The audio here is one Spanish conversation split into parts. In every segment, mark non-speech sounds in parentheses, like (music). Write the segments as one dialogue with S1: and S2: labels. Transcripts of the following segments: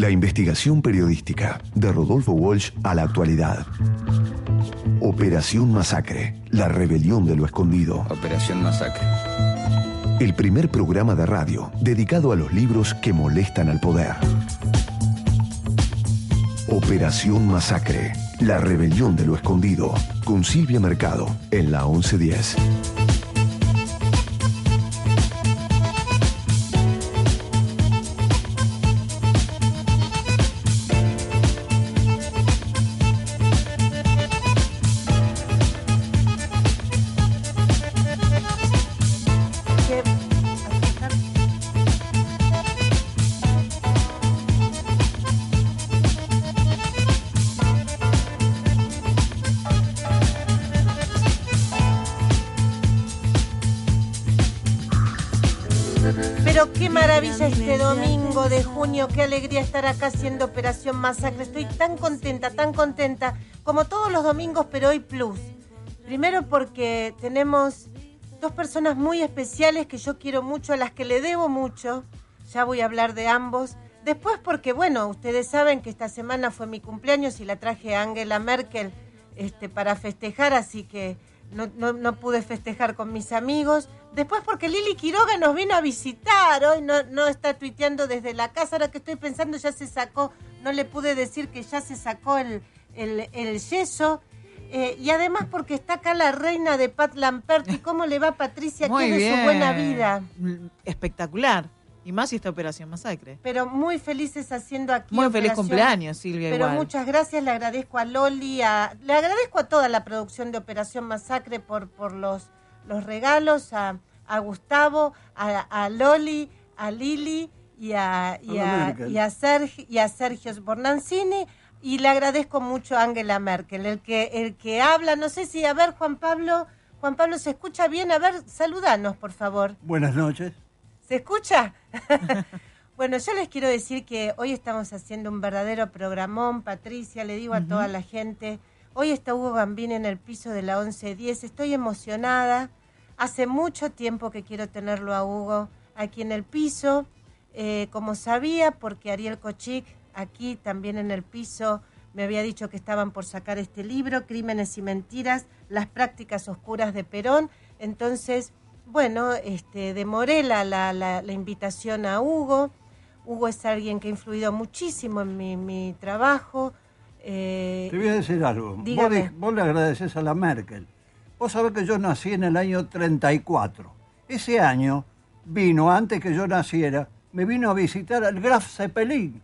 S1: La investigación periodística de Rodolfo Walsh a la actualidad. Operación Masacre, la rebelión de lo escondido.
S2: Operación Masacre.
S1: El primer programa de radio dedicado a los libros que molestan al poder. Operación Masacre, la rebelión de lo escondido. Con Silvia Mercado en la 1110.
S3: Estar acá haciendo Operación Masacre. Estoy tan contenta, tan contenta, como todos los domingos, pero hoy plus. Primero porque tenemos dos personas muy especiales que yo quiero mucho, a las que le debo mucho. Ya voy a hablar de ambos. Después porque, bueno, ustedes saben que esta semana fue mi cumpleaños y la traje a Angela Merkel este, para festejar, así que no, no, no pude festejar con mis amigos. Después porque Lili Quiroga nos vino a visitar, hoy no, no está tuiteando desde la casa, ahora que estoy pensando ya se sacó, no le pude decir que ya se sacó el, el, el yeso. Eh, y además porque está acá la reina de Pat Lamperti, ¿cómo le va Patricia?
S4: Muy
S3: ¿Qué de su buena vida?
S4: Espectacular. Y más esta operación masacre.
S3: Pero muy felices haciendo aquí.
S4: Muy feliz cumpleaños, Silvia.
S3: Pero
S4: igual.
S3: muchas gracias, le agradezco a Loli, a- le agradezco a toda la producción de Operación Masacre por, por los, los regalos, a, a Gustavo, a, a Loli, a Lili y a, y
S5: A
S3: y Sergio, y a Sergio Bornancini. Y le agradezco mucho a Angela Merkel, el que, el que habla, no sé si, a ver, Juan Pablo, Juan Pablo, ¿se escucha bien? A ver, saludanos, por favor.
S5: Buenas noches.
S3: ¿Se escucha? (laughs) bueno, yo les quiero decir que hoy estamos haciendo un verdadero programón, Patricia, le digo a toda la gente. Hoy está Hugo Gambini en el piso de la 1110. Estoy emocionada. Hace mucho tiempo que quiero tenerlo a Hugo aquí en el piso. Eh, como sabía, porque Ariel Kochik aquí también en el piso me había dicho que estaban por sacar este libro, Crímenes y Mentiras, las prácticas oscuras de Perón. Entonces, bueno, este, demoré la, la, la, la invitación a Hugo. Hugo es alguien que ha influido muchísimo en mi, mi trabajo. Eh,
S5: Te voy a decir algo.
S3: Dígame.
S5: de- vos le agradeces a la Merkel. Vos sabés que yo nací en el año 34. Ese año vino, antes que yo naciera, me vino a visitar el Graf Zeppelin.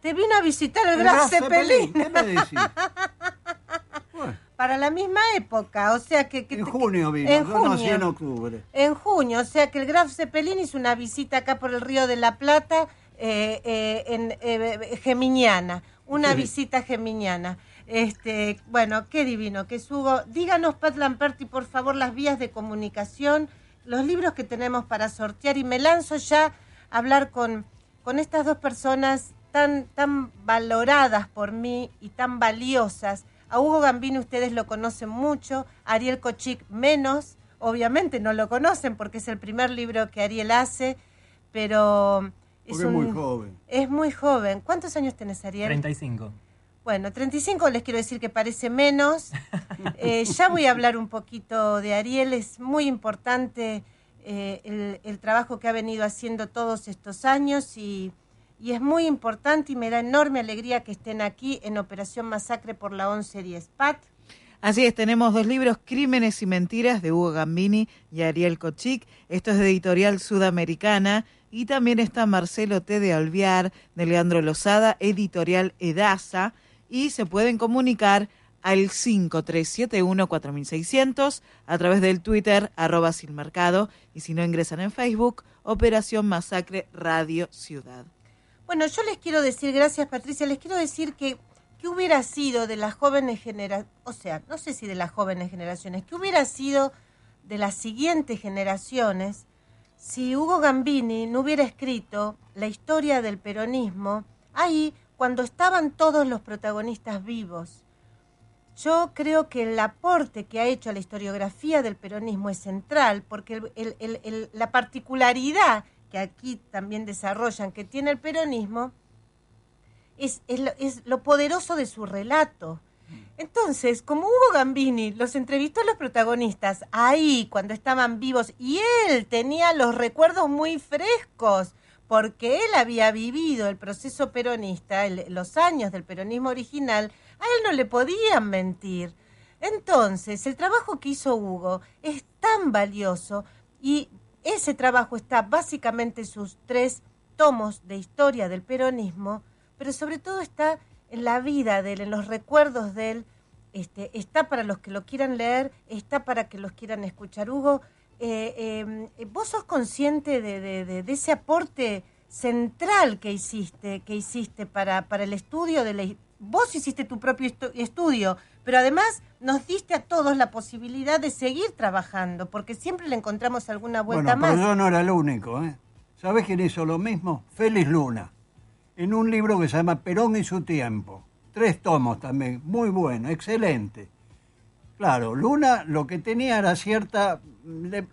S3: te vino a visitar el, Graf Zeppelin
S5: ¿Qué me decís? (laughs) Bueno,
S3: para la misma época, o sea que... que
S5: en junio vino,
S3: en
S5: yo nací
S3: junio.
S5: en octubre.
S3: En junio, o sea que el Graf Zeppelin hizo una visita acá por el Río de la Plata eh, eh, en eh, Geminiana, una
S5: Sí.
S3: visita geminiana. Este, bueno, qué divino, que es Hugo. Díganos, Pat Lamperti, por favor, las vías de comunicación, los libros que tenemos para sortear y me lanzo ya a hablar con, con estas dos personas tan, tan valoradas por mí y tan valiosas. A Hugo Gambino ustedes lo conocen mucho, a Ariel Kochik menos, obviamente no lo conocen porque es el primer libro que Ariel hace, pero es,
S5: Porque es muy joven.
S3: Es muy joven. ¿Cuántos años tenés, Ariel?
S6: 35.
S3: Bueno, 35 les quiero decir que parece menos. (laughs) Eh, ya voy a hablar un poquito de Ariel. Es muy importante eh, el, el trabajo que ha venido haciendo todos estos años y, y es muy importante y me da enorme alegría que estén aquí en Operación Masacre por la 1110. Pat,
S4: Así es, tenemos dos libros, Crímenes y Mentiras, de Hugo Gambini y Ariel Kochik. Esto es de Editorial Sudamericana. Y también está Marcelo T. de Alviar, de Leandro Lozada, Editorial Edasa. Y se pueden comunicar al 5371-4600 a través del Twitter arroba sin mercado y si no ingresan en Facebook, Operación Masacre Radio Ciudad.
S3: Bueno, yo les quiero decir, gracias Patricia, les quiero decir que ¿qué hubiera sido de las jóvenes generaciones, o sea, no sé si de las jóvenes generaciones, qué hubiera sido de las siguientes generaciones si Hugo Gambini no hubiera escrito la historia del peronismo ahí cuando estaban todos los protagonistas vivos? Yo creo que el aporte que ha hecho a la historiografía del peronismo es central, porque la particularidad que aquí también desarrollan que tiene el peronismo es, lo, poderoso de su relato. Entonces, como Hugo Gambini los entrevistó a los protagonistas ahí cuando estaban vivos y él tenía los recuerdos muy frescos, porque él había vivido el proceso peronista, los años del peronismo original, a él no le podían mentir. Entonces, el trabajo que hizo Hugo es tan valioso y ese trabajo está básicamente en sus tres tomos de historia del peronismo, pero sobre todo está en la vida de él, en los recuerdos de él. Este, está para los que lo quieran leer, está para que los quieran escuchar. Hugo, eh, em, vos sos consciente de, ese aporte central que hiciste, que hiciste para, para el estudio de la, vos hiciste tu propio estudio, pero además nos diste a todos la posibilidad de seguir trabajando, porque siempre le encontramos alguna vuelta
S5: bueno,
S3: más.
S5: Pero yo no era el único, ¿eh? ¿Sabés quién hizo lo mismo? Félix Luna, en un libro que se llama Perón y su tiempo. Tres tomos también, muy bueno, excelente. Claro, Luna lo que tenía era cierta... Le,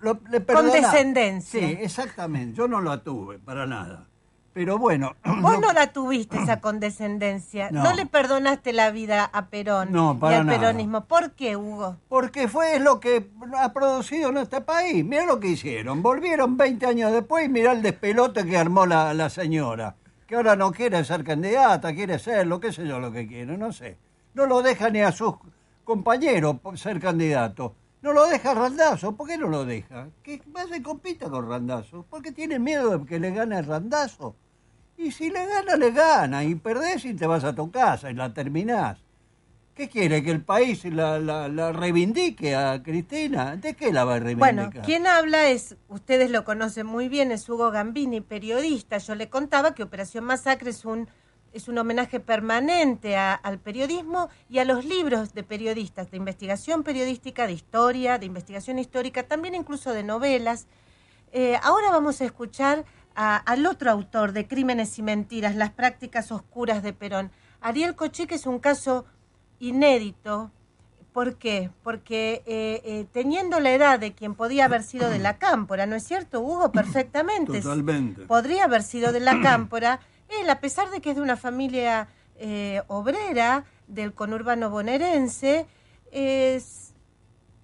S3: Condescendencia.
S5: Sí, exactamente. Yo no la tuve, para nada. Pero bueno. (clears throat)
S3: Vos no, la tuviste esa (clears throat) condescendencia. No. le perdonaste la vida a Perón
S5: no, para
S3: y al peronismo. ¿Por qué, Hugo?
S5: Porque fue lo que ha producido este país. Mira lo que hicieron. Volvieron 20 años después y mirá el despelote que armó la, la señora. Que ahora no quiere ser candidata, quiere ser lo que sé yo lo que quiere, no sé. No lo deja ni a sus compañeros ser candidato. No lo deja Randazo. ¿Por qué no lo deja? Que más se compita con Randazo. Porque tiene miedo de que le gane Randazo. Y si le gana, le gana. Y perdés y te vas a tu casa y la terminás. ¿Qué quiere? ¿Que el país la, la, reivindique a Cristina? ¿De qué la va a reivindicar?
S3: Bueno, quien habla es, ustedes lo conocen muy bien, es Hugo Gambini, periodista. Yo le contaba que Operación Masacre es un es un homenaje permanente al periodismo y a los libros de periodistas, de investigación periodística, de historia, de investigación histórica, también incluso de novelas. Eh, ahora vamos a escuchar al otro autor de Crímenes y Mentiras, las prácticas oscuras de Perón. Ariel Cochique es un caso inédito. ¿Por qué? Porque eh, eh, teniendo la edad de quien podía haber sido de la (clears throat) cámpora, ¿no es cierto, Hugo? Perfectamente.
S5: Totalmente.
S3: Podría haber sido de la (clears throat) cámpora él, a pesar de que es de una familia eh, obrera del conurbano bonaerense, es,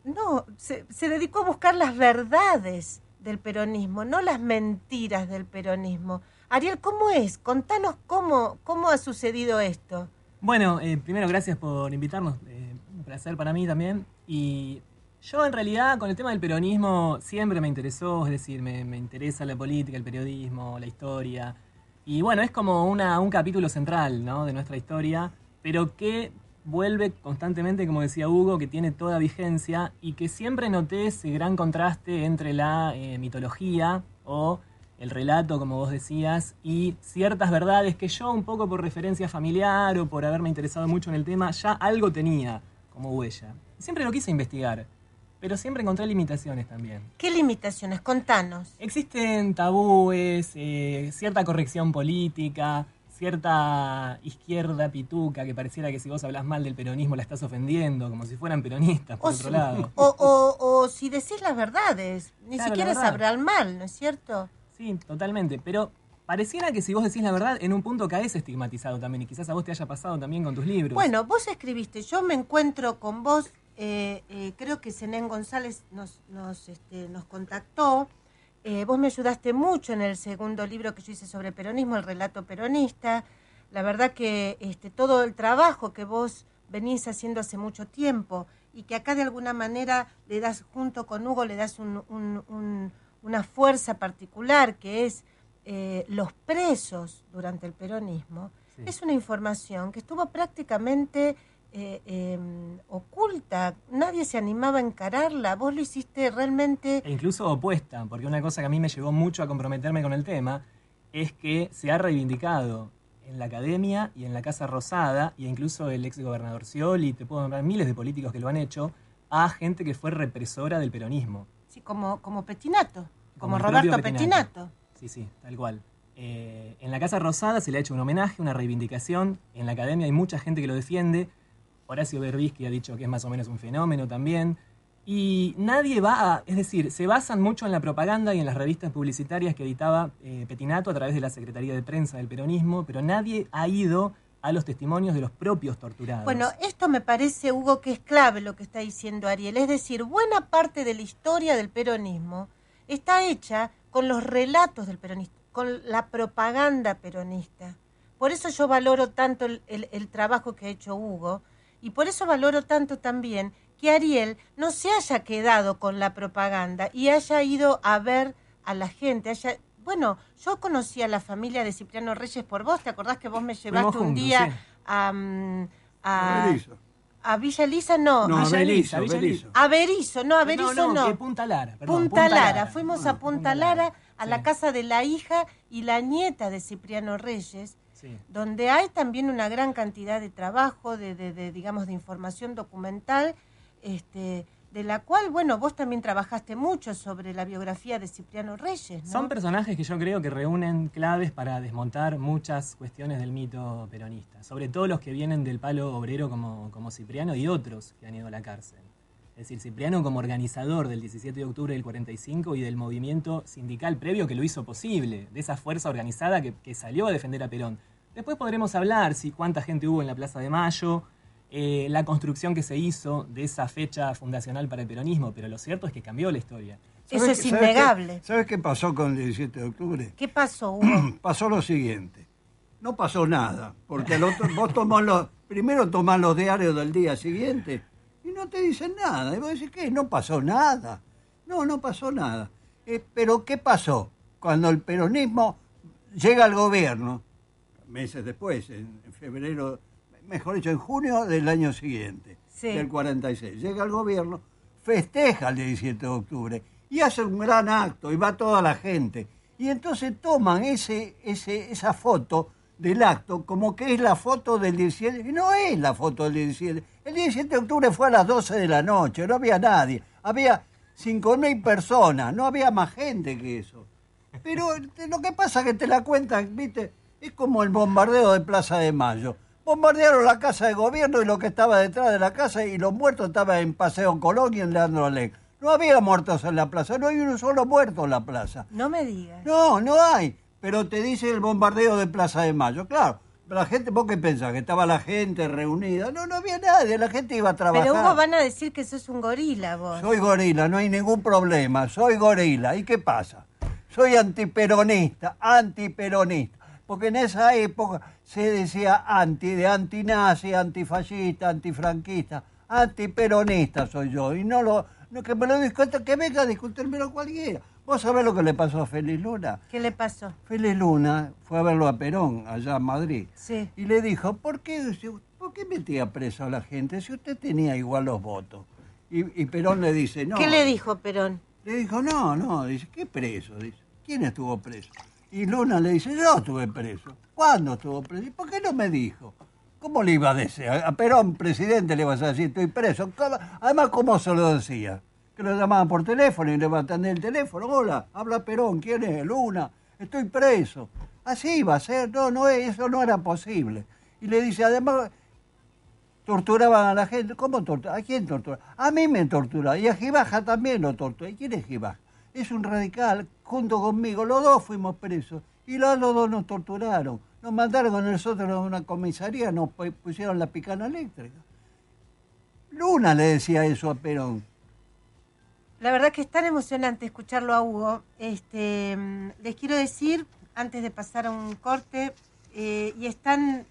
S3: no, se, dedicó a buscar las verdades del peronismo, no las mentiras del peronismo. Ariel, ¿cómo es? Contanos cómo, cómo ha sucedido esto.
S2: Bueno, eh, primero gracias por invitarnos, eh, un placer para mí también. Y yo en realidad con el tema del peronismo siempre me interesó, es decir, me, me interesa la política, el periodismo, la historia. Y bueno, es como una, un capítulo central ¿no? de nuestra historia, pero que vuelve constantemente, como decía Hugo, que tiene toda vigencia y que siempre noté ese gran contraste entre la eh, mitología o el relato, como vos decías, y ciertas verdades que yo, un poco por referencia familiar o por haberme interesado mucho en el tema, ya algo tenía como huella. Siempre lo quise investigar pero siempre encontré limitaciones también.
S3: ¿Qué limitaciones? Contanos.
S2: Existen tabúes, eh, cierta corrección política, cierta izquierda pituca que pareciera que si vos hablas mal del peronismo la estás ofendiendo, como si fueran peronistas, por otro lado.
S3: O, si decís las verdades, ni siquiera es hablar mal, ¿no es cierto?
S2: Sí, totalmente, pero pareciera que si vos decís la verdad, en un punto caes estigmatizado también, y quizás a vos te haya pasado también con tus libros.
S3: Bueno, vos escribiste, yo me encuentro con vos eh, eh, creo que Zenén González nos, nos, este, nos contactó. Eh, vos me ayudaste mucho en el segundo libro que yo hice sobre peronismo, el relato peronista. La verdad que este, todo el trabajo que vos venís haciendo hace mucho tiempo y que acá de alguna manera le das, junto con Hugo, le das una fuerza particular que es los presos durante el peronismo, es una información que estuvo prácticamente eh, eh, oculta, nadie se animaba a encararla, vos lo hiciste realmente...
S2: E incluso opuesta, porque una cosa que a mí me llevó mucho a comprometerme con el tema es que se ha reivindicado en la academia y en la Casa Rosada, e incluso el ex gobernador Scioli, te puedo nombrar miles de políticos que lo han hecho, a gente que fue represora del peronismo.
S3: Sí, como, como Petinato, como,
S2: el
S3: Roberto
S2: propio
S3: Petinato.
S2: Sí, sí, tal cual. Eh, en la Casa Rosada se le ha hecho un homenaje, una reivindicación. En la academia hay mucha gente que lo defiende. Horacio Berbisky ha dicho que es más o menos un fenómeno también. Y nadie va a, es decir, se basan mucho en la propaganda y en las revistas publicitarias que editaba eh, Petinato a través de la Secretaría de Prensa del Peronismo, pero nadie ha ido a los testimonios de los propios torturados.
S3: Bueno, esto me parece, Hugo, que es clave lo que está diciendo Ariel. Es decir, buena parte de la historia del peronismo está hecha con los relatos del peronista, con la propaganda peronista. Por eso yo valoro tanto el, el- el trabajo que ha hecho Hugo y por eso valoro tanto también que Ariel no se haya quedado con la propaganda y haya ido a ver a la gente, haya... Bueno, yo conocí a la familia de Cipriano Reyes por vos, ¿te acordás que vos me llevaste un día
S2: sí.
S3: a, a, a Villa Elisa? No,
S5: No,
S3: a,
S2: Villa
S5: Berizo,
S2: Elisa,
S3: a Berizo, no, a Berizo no.
S2: no, que Punta Lara. perdón,
S3: Punta, Lara. fuimos
S2: Ah,
S3: a Punta Lara, a la
S2: Sí,
S3: casa de la hija y la nieta de Cipriano Reyes,
S2: sí.
S3: donde hay también una gran cantidad de trabajo, de, de- de, digamos, de información documental, este, de la cual, bueno, vos también trabajaste mucho sobre la biografía de Cipriano Reyes, ¿no?
S2: Son personajes que yo creo que reúnen claves para desmontar muchas cuestiones del mito peronista, sobre todo los que vienen del palo obrero como, como Cipriano y otros que han ido a la cárcel. Es decir, Cipriano como organizador del 17 de octubre del 45 y del movimiento sindical previo que lo hizo posible, de esa fuerza organizada que, que salió a defender a Perón. Después podremos hablar si cuánta gente hubo en la Plaza de Mayo, eh, la construcción que se hizo de esa fecha fundacional para el peronismo, pero lo cierto es que cambió la historia.
S3: Eso
S5: ¿Sabes
S3: es
S5: qué- sabes qué-
S3: innegable.
S5: ¿Sabes qué pasó con el 17 de octubre?
S3: ¿Qué pasó, (clears throat) Hugo?
S5: pasó lo siguiente. No pasó nada, porque el otro- vos tomás los, primero tomás los diarios del día siguiente no te dicen nada. Y vos decís, ¿qué? No pasó nada. No, no pasó nada. Eh, pero ¿qué pasó? Cuando el peronismo llega al gobierno, meses después, en, en febrero, mejor dicho, en junio del año siguiente,
S3: Sí.
S5: del 46, llega al gobierno, festeja el 17 de octubre y hace un gran acto y va toda la gente. Y entonces toman ese, ese, esa foto del acto como que es la foto del 17, y no es la foto del 17. El 17 de octubre fue a las 12 de la noche, no había nadie, había 5.000 personas, no había más gente que eso. Pero lo que pasa es que te la cuentan, viste, es como el bombardeo de Plaza de Mayo. Bombardearon la casa de gobierno y lo que estaba detrás de la casa y los muertos estaban en Paseo Colón y en Leandro Alén. No había muertos en la plaza, no hay uno solo muerto en la plaza.
S3: No me digas.
S5: No, no hay. Pero te dice el bombardeo de Plaza de Mayo. Claro, la gente, ¿vos qué pensás? Que estaba la gente reunida. No, no había nadie, la gente iba a trabajar.
S3: Pero Hugo, van a decir que sos un gorila vos.
S5: Soy gorila, no hay ningún problema. Soy gorila. ¿Y qué pasa? Soy antiperonista, antiperonista. Porque en esa época se decía anti, de antinazi, antifascista, antifranquista. Antiperonista soy yo. Y no lo. No, que me lo discuta, que venga a discutírmelo cualquiera. ¿Vos sabés lo que le pasó a Félix Luna?
S3: ¿Qué le pasó?
S5: Félix Luna fue a verlo a Perón, allá en Madrid.
S3: Sí.
S5: Y le dijo, ¿por qué, ¿por qué metía preso a la gente si usted tenía igual los votos? Y, y Perón le dice, no.
S3: ¿Qué le dijo Perón?
S5: Le dijo, no, no, dice, ¿qué preso? Dice, ¿quién estuvo preso? Y Luna le dice, yo estuve preso. ¿Cuándo estuvo preso? ¿Y por qué no me dijo? ¿Cómo le iba a decir? A Perón, presidente, le vas a decir, estoy preso. ¿Cómo? Además, ¿cómo se lo decía? Que lo llamaban por teléfono y le iba a atender el teléfono. Hola, habla Perón, ¿quién es? Luna, estoy preso. Así iba a ser, no, no, eso no era posible. Y le dice, además, torturaban a la gente. ¿Cómo torturaban? ¿A quién torturaban? A mí me torturaban. Y a Gibaja también lo torturaban. ¿Y quién es Gibaja? Es un radical, junto conmigo. Los dos fuimos presos. Y los, los dos nos torturaron. Nos mandaron con nosotros a una comisaría, nos pu- pusieron la picana eléctrica. Luna le decía eso a Perón.
S3: La verdad que es tan emocionante escucharlo a Hugo. Este, mm, les quiero decir, antes de pasar a un corte, eh, y es tan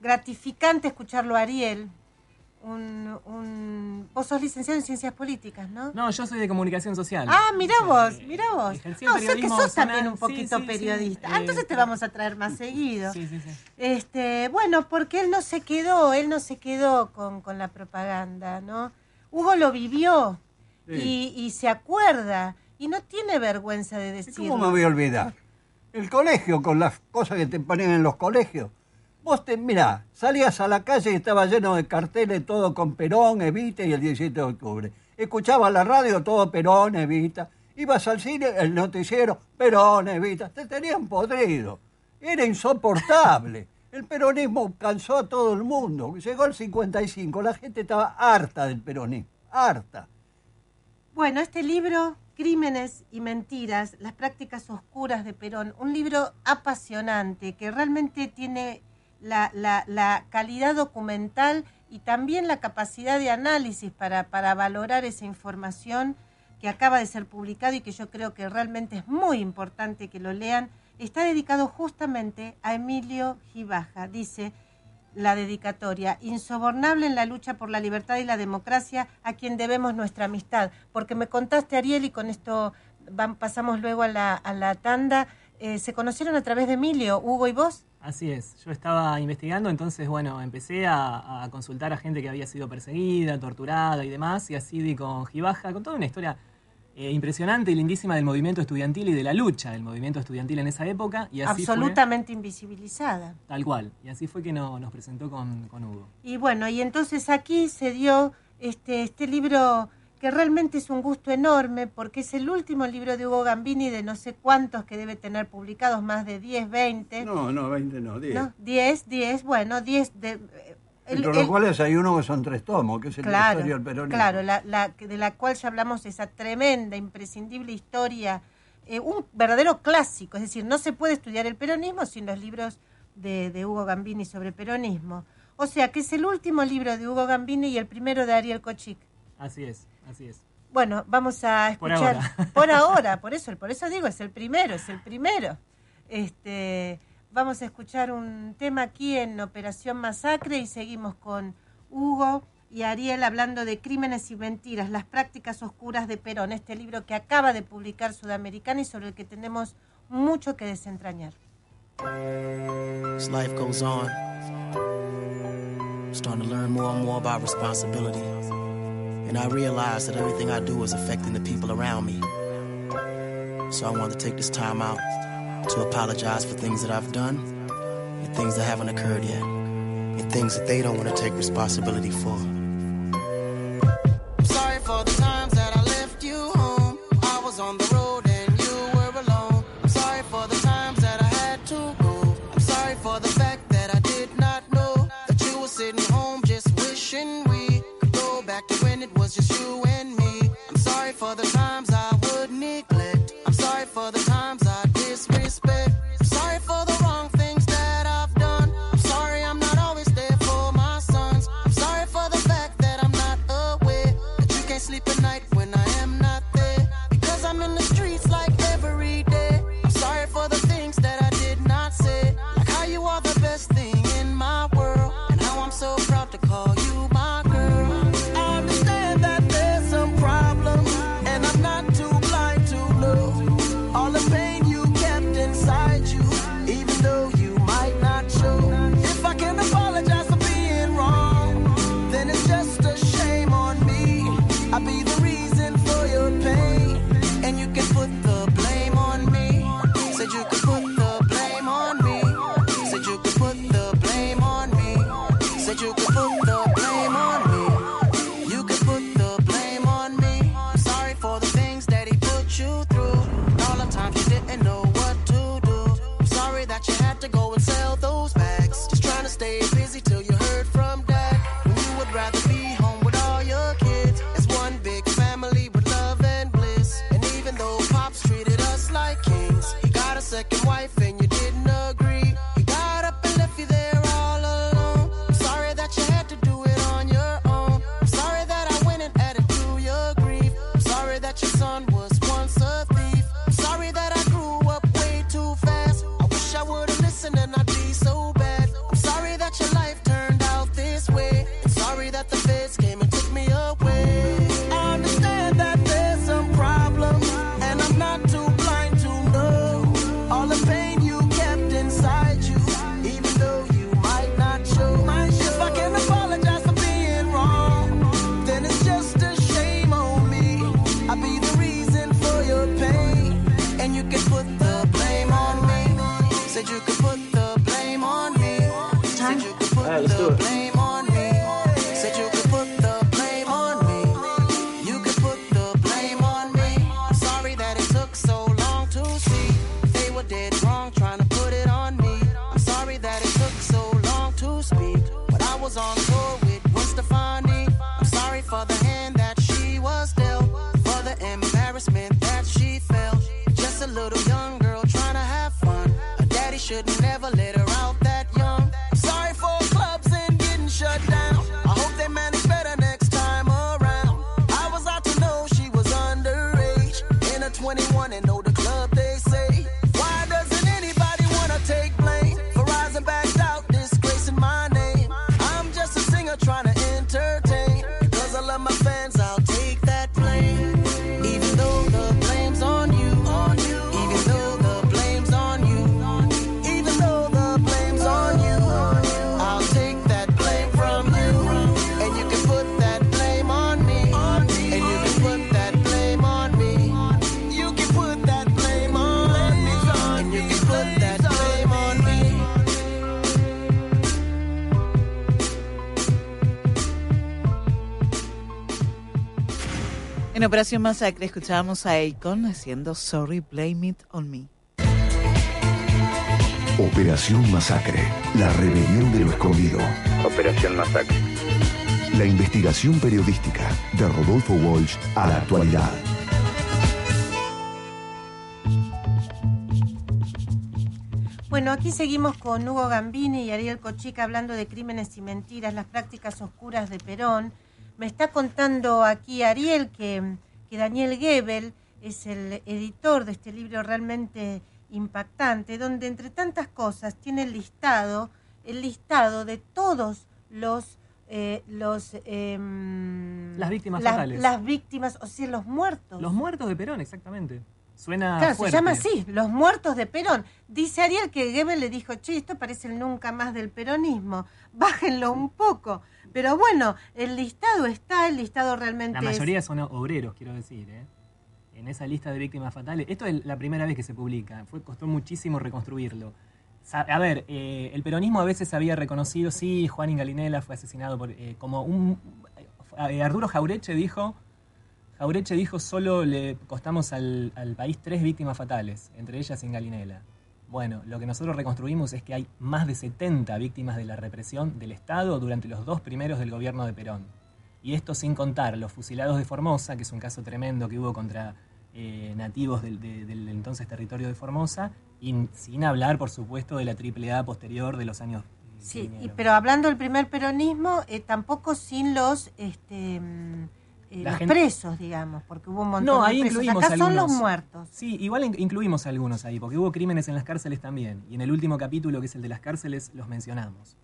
S3: gratificante escucharlo a Ariel, un, un- Vos sos licenciado en Ciencias Políticas, ¿no?
S2: No, yo soy de comunicación social.
S3: Ah, mira
S2: Sí,
S3: vos,
S2: eh,
S3: mira vos. Ah, o sea que sos también un poquito
S2: sí, sí.
S3: periodista. Ah,
S2: Eh,
S3: entonces te vamos a traer más seguido.
S2: Sí, sí, sí.
S3: Este, bueno, porque él no se quedó, él no se quedó con, con la propaganda, ¿no? Hugo lo vivió y, y se acuerda y no tiene vergüenza de
S5: ¿Y
S3: decirlo.
S5: ¿Cómo me voy a olvidar? El colegio, con las cosas que te ponían en los colegios. Vos te, mirá, salías a la calle y estaba lleno de carteles, todo con Perón, Evita y el 17 de octubre. Escuchabas la radio, todo Perón, Evita. Ibas al cine, el noticiero, Perón, Evita. Te tenían podrido. Era insoportable. El peronismo cansó a todo el mundo. Llegó el 55, la gente estaba harta del peronismo, harta.
S3: Bueno, este libro, Crímenes y Mentiras, las prácticas oscuras de Perón, un libro apasionante que realmente tiene la, la- la calidad documental y también la capacidad de análisis para, para valorar esa información que acaba de ser publicado y que yo creo que realmente es muy importante que lo lean, está dedicado justamente a Emilio Gibaja. Dice, la dedicatoria, insobornable en la lucha por la libertad y la democracia, a quien debemos nuestra amistad. Porque me contaste, Ariel, y con esto pasamos luego a la, a la tanda, eh, se conocieron a través de Emilio, Hugo y vos.
S2: Así es, yo estaba investigando, entonces bueno, empecé a, a consultar a gente que había sido perseguida, torturada y demás, y así di con Gibaja, con toda una historia eh, impresionante y lindísima del movimiento estudiantil y de la lucha del movimiento estudiantil en esa época. Y así fue,
S3: absolutamente invisibilizada.
S2: tal cual, y así fue que no- nos presentó con, con Hugo.
S3: Y bueno, y entonces aquí se dio este, este libro que realmente es un gusto enorme porque es el último libro de Hugo Gambini de no sé cuántos que debe tener publicados, más de 10, 20.
S5: No, no, 20 no, 10.
S3: ¿no? 10, 10, bueno, 10 de... el-
S5: Entre los
S3: el-
S5: cuales hay uno que son tres tomos, que es el
S3: claro,
S5: historia del peronismo.
S3: claro, la, la- de la cual ya hablamos, esa tremenda, imprescindible historia, eh, un verdadero clásico, es decir, no se puede estudiar el peronismo sin los libros de, de Hugo Gambini sobre peronismo. O sea, que es el último libro de Hugo Gambini y el primero de Ariel Kochik.
S2: Así es, así es.
S3: Bueno, vamos a
S2: Por
S3: escuchar.
S2: ahora.
S3: Por ahora, (laughs) por eso, por eso digo, es el primero, es el primero. Este, vamos a escuchar un tema aquí en Operación Masacre y seguimos con Hugo y Ariel hablando de crímenes y mentiras, las prácticas oscuras de Perón, este libro que acaba de publicar Sudamericana y sobre el que tenemos mucho que desentrañar.
S6: As life goes on, I'm starting to learn more and more about responsibility. And I realize that everything I do is affecting the people around me. So I want to take this time out to apologize for things that I've done and things that haven't occurred yet, and things that they don't want to take responsibility for. I'm sorry for the times that I left you home. I was on the road and you were alone. I'm sorry for the times that I had to go. I'm sorry for the fact that I did not know that you were sitting home just wishing we could go back to when it was just you and me. I'm sorry for the times
S4: Operación Masacre escuchábamos a Akon haciendo Sorry, Blame It On Me.
S1: Operación Masacre, la rebelión de lo escondido.
S7: Operación Masacre.
S1: La investigación periodística de Rodolfo Walsh a la actualidad.
S3: Bueno, aquí seguimos con Hugo Gambini y Ariel Cochica hablando de crímenes y mentiras, las prácticas oscuras de Perón. Me está contando aquí Ariel que, que Daniel Gebel es el editor de este libro realmente impactante, donde entre tantas cosas tiene el listado, el listado de todos los eh, los em,
S2: Las víctimas
S3: las-
S2: fatales.
S3: las víctimas, o sea, los muertos.
S2: Los muertos de Perón, exactamente. Suena
S3: Claro,
S2: fuerte.
S3: se llama así, los muertos de Perón. Dice Ariel que Goebbels le dijo, che, esto parece el nunca más del peronismo, bájenlo un poco. Pero bueno, el listado está, el listado realmente
S2: La
S3: es-
S2: mayoría son obreros, quiero decir, ¿eh? En esa lista de víctimas fatales. Esto es la primera vez que se publica. Fue, costó muchísimo reconstruirlo. A ver, eh, el peronismo a veces había reconocido, sí, Juan Ingalinela fue asesinado por, eh, como un... eh, Arturo Jaureche dijo, Jaureche dijo, solo le costamos al, al país tres víctimas fatales, entre ellas Ingalinela. Bueno, lo que nosotros reconstruimos es que hay más de 70 víctimas de la represión del Estado durante los dos primeros del gobierno de Perón. Y esto sin contar los fusilados de Formosa, que es un caso tremendo que hubo contra eh, nativos del, de- del entonces territorio de Formosa, y sin hablar, por supuesto, de la AAA posterior de los años. eh,
S3: Sí, y- pero hablando del primer peronismo, eh, tampoco sin los este, mm, eh, los
S2: gente-
S3: presos, digamos, porque hubo un montón
S2: No,
S3: de
S2: ahí
S3: presos.
S2: incluimos
S3: Acá son los
S2: algunos.
S3: muertos.
S2: Sí, igual in- incluimos algunos ahí, porque hubo crímenes en las cárceles también. Y en el último capítulo, que es el de las cárceles, los mencionamos.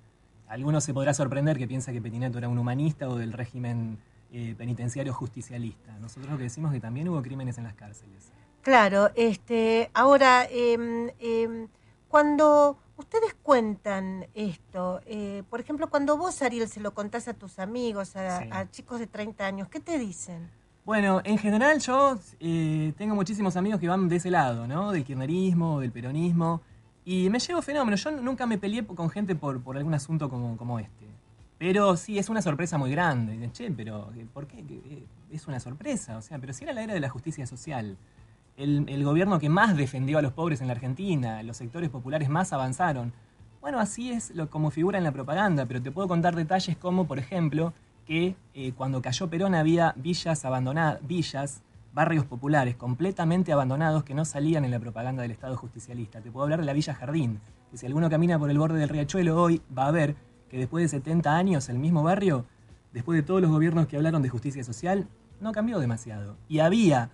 S2: Algunos se podrá sorprender que piensa que Petineto era un humanista o del régimen eh, penitenciario justicialista. Nosotros lo que decimos es que también hubo crímenes en las cárceles.
S3: Claro, este, ahora, em, em, cuando ustedes cuentan esto, eh, por ejemplo, cuando vos, Ariel, se lo contás a tus amigos, a,
S2: Sí.
S3: a chicos de 30 años, ¿qué te dicen?
S2: Bueno, en general yo eh, tengo muchísimos amigos que van de ese lado, ¿no? Del kirchnerismo, del peronismo. Y me llevo fenómeno. Yo nunca me peleé con gente por, por algún asunto como, como este. Pero sí, es una sorpresa muy grande. Dicen, che, pero ¿por qué? Eh, Es una sorpresa. O sea, pero si era la era de la justicia social. El, gobierno que más defendió a los pobres en la Argentina, los sectores populares más avanzaron. Bueno, así es lo, como figura en la propaganda, pero te puedo contar detalles como, por ejemplo, que eh, cuando cayó Perón había villas abandonadas, villas, barrios populares completamente abandonados que no salían en la propaganda del Estado justicialista. Te puedo hablar de la Villa Jardín, que si alguno camina por el borde del riachuelo hoy va a ver que después de 70 años el mismo barrio, después de todos los gobiernos que hablaron de justicia social, no cambió demasiado. Y había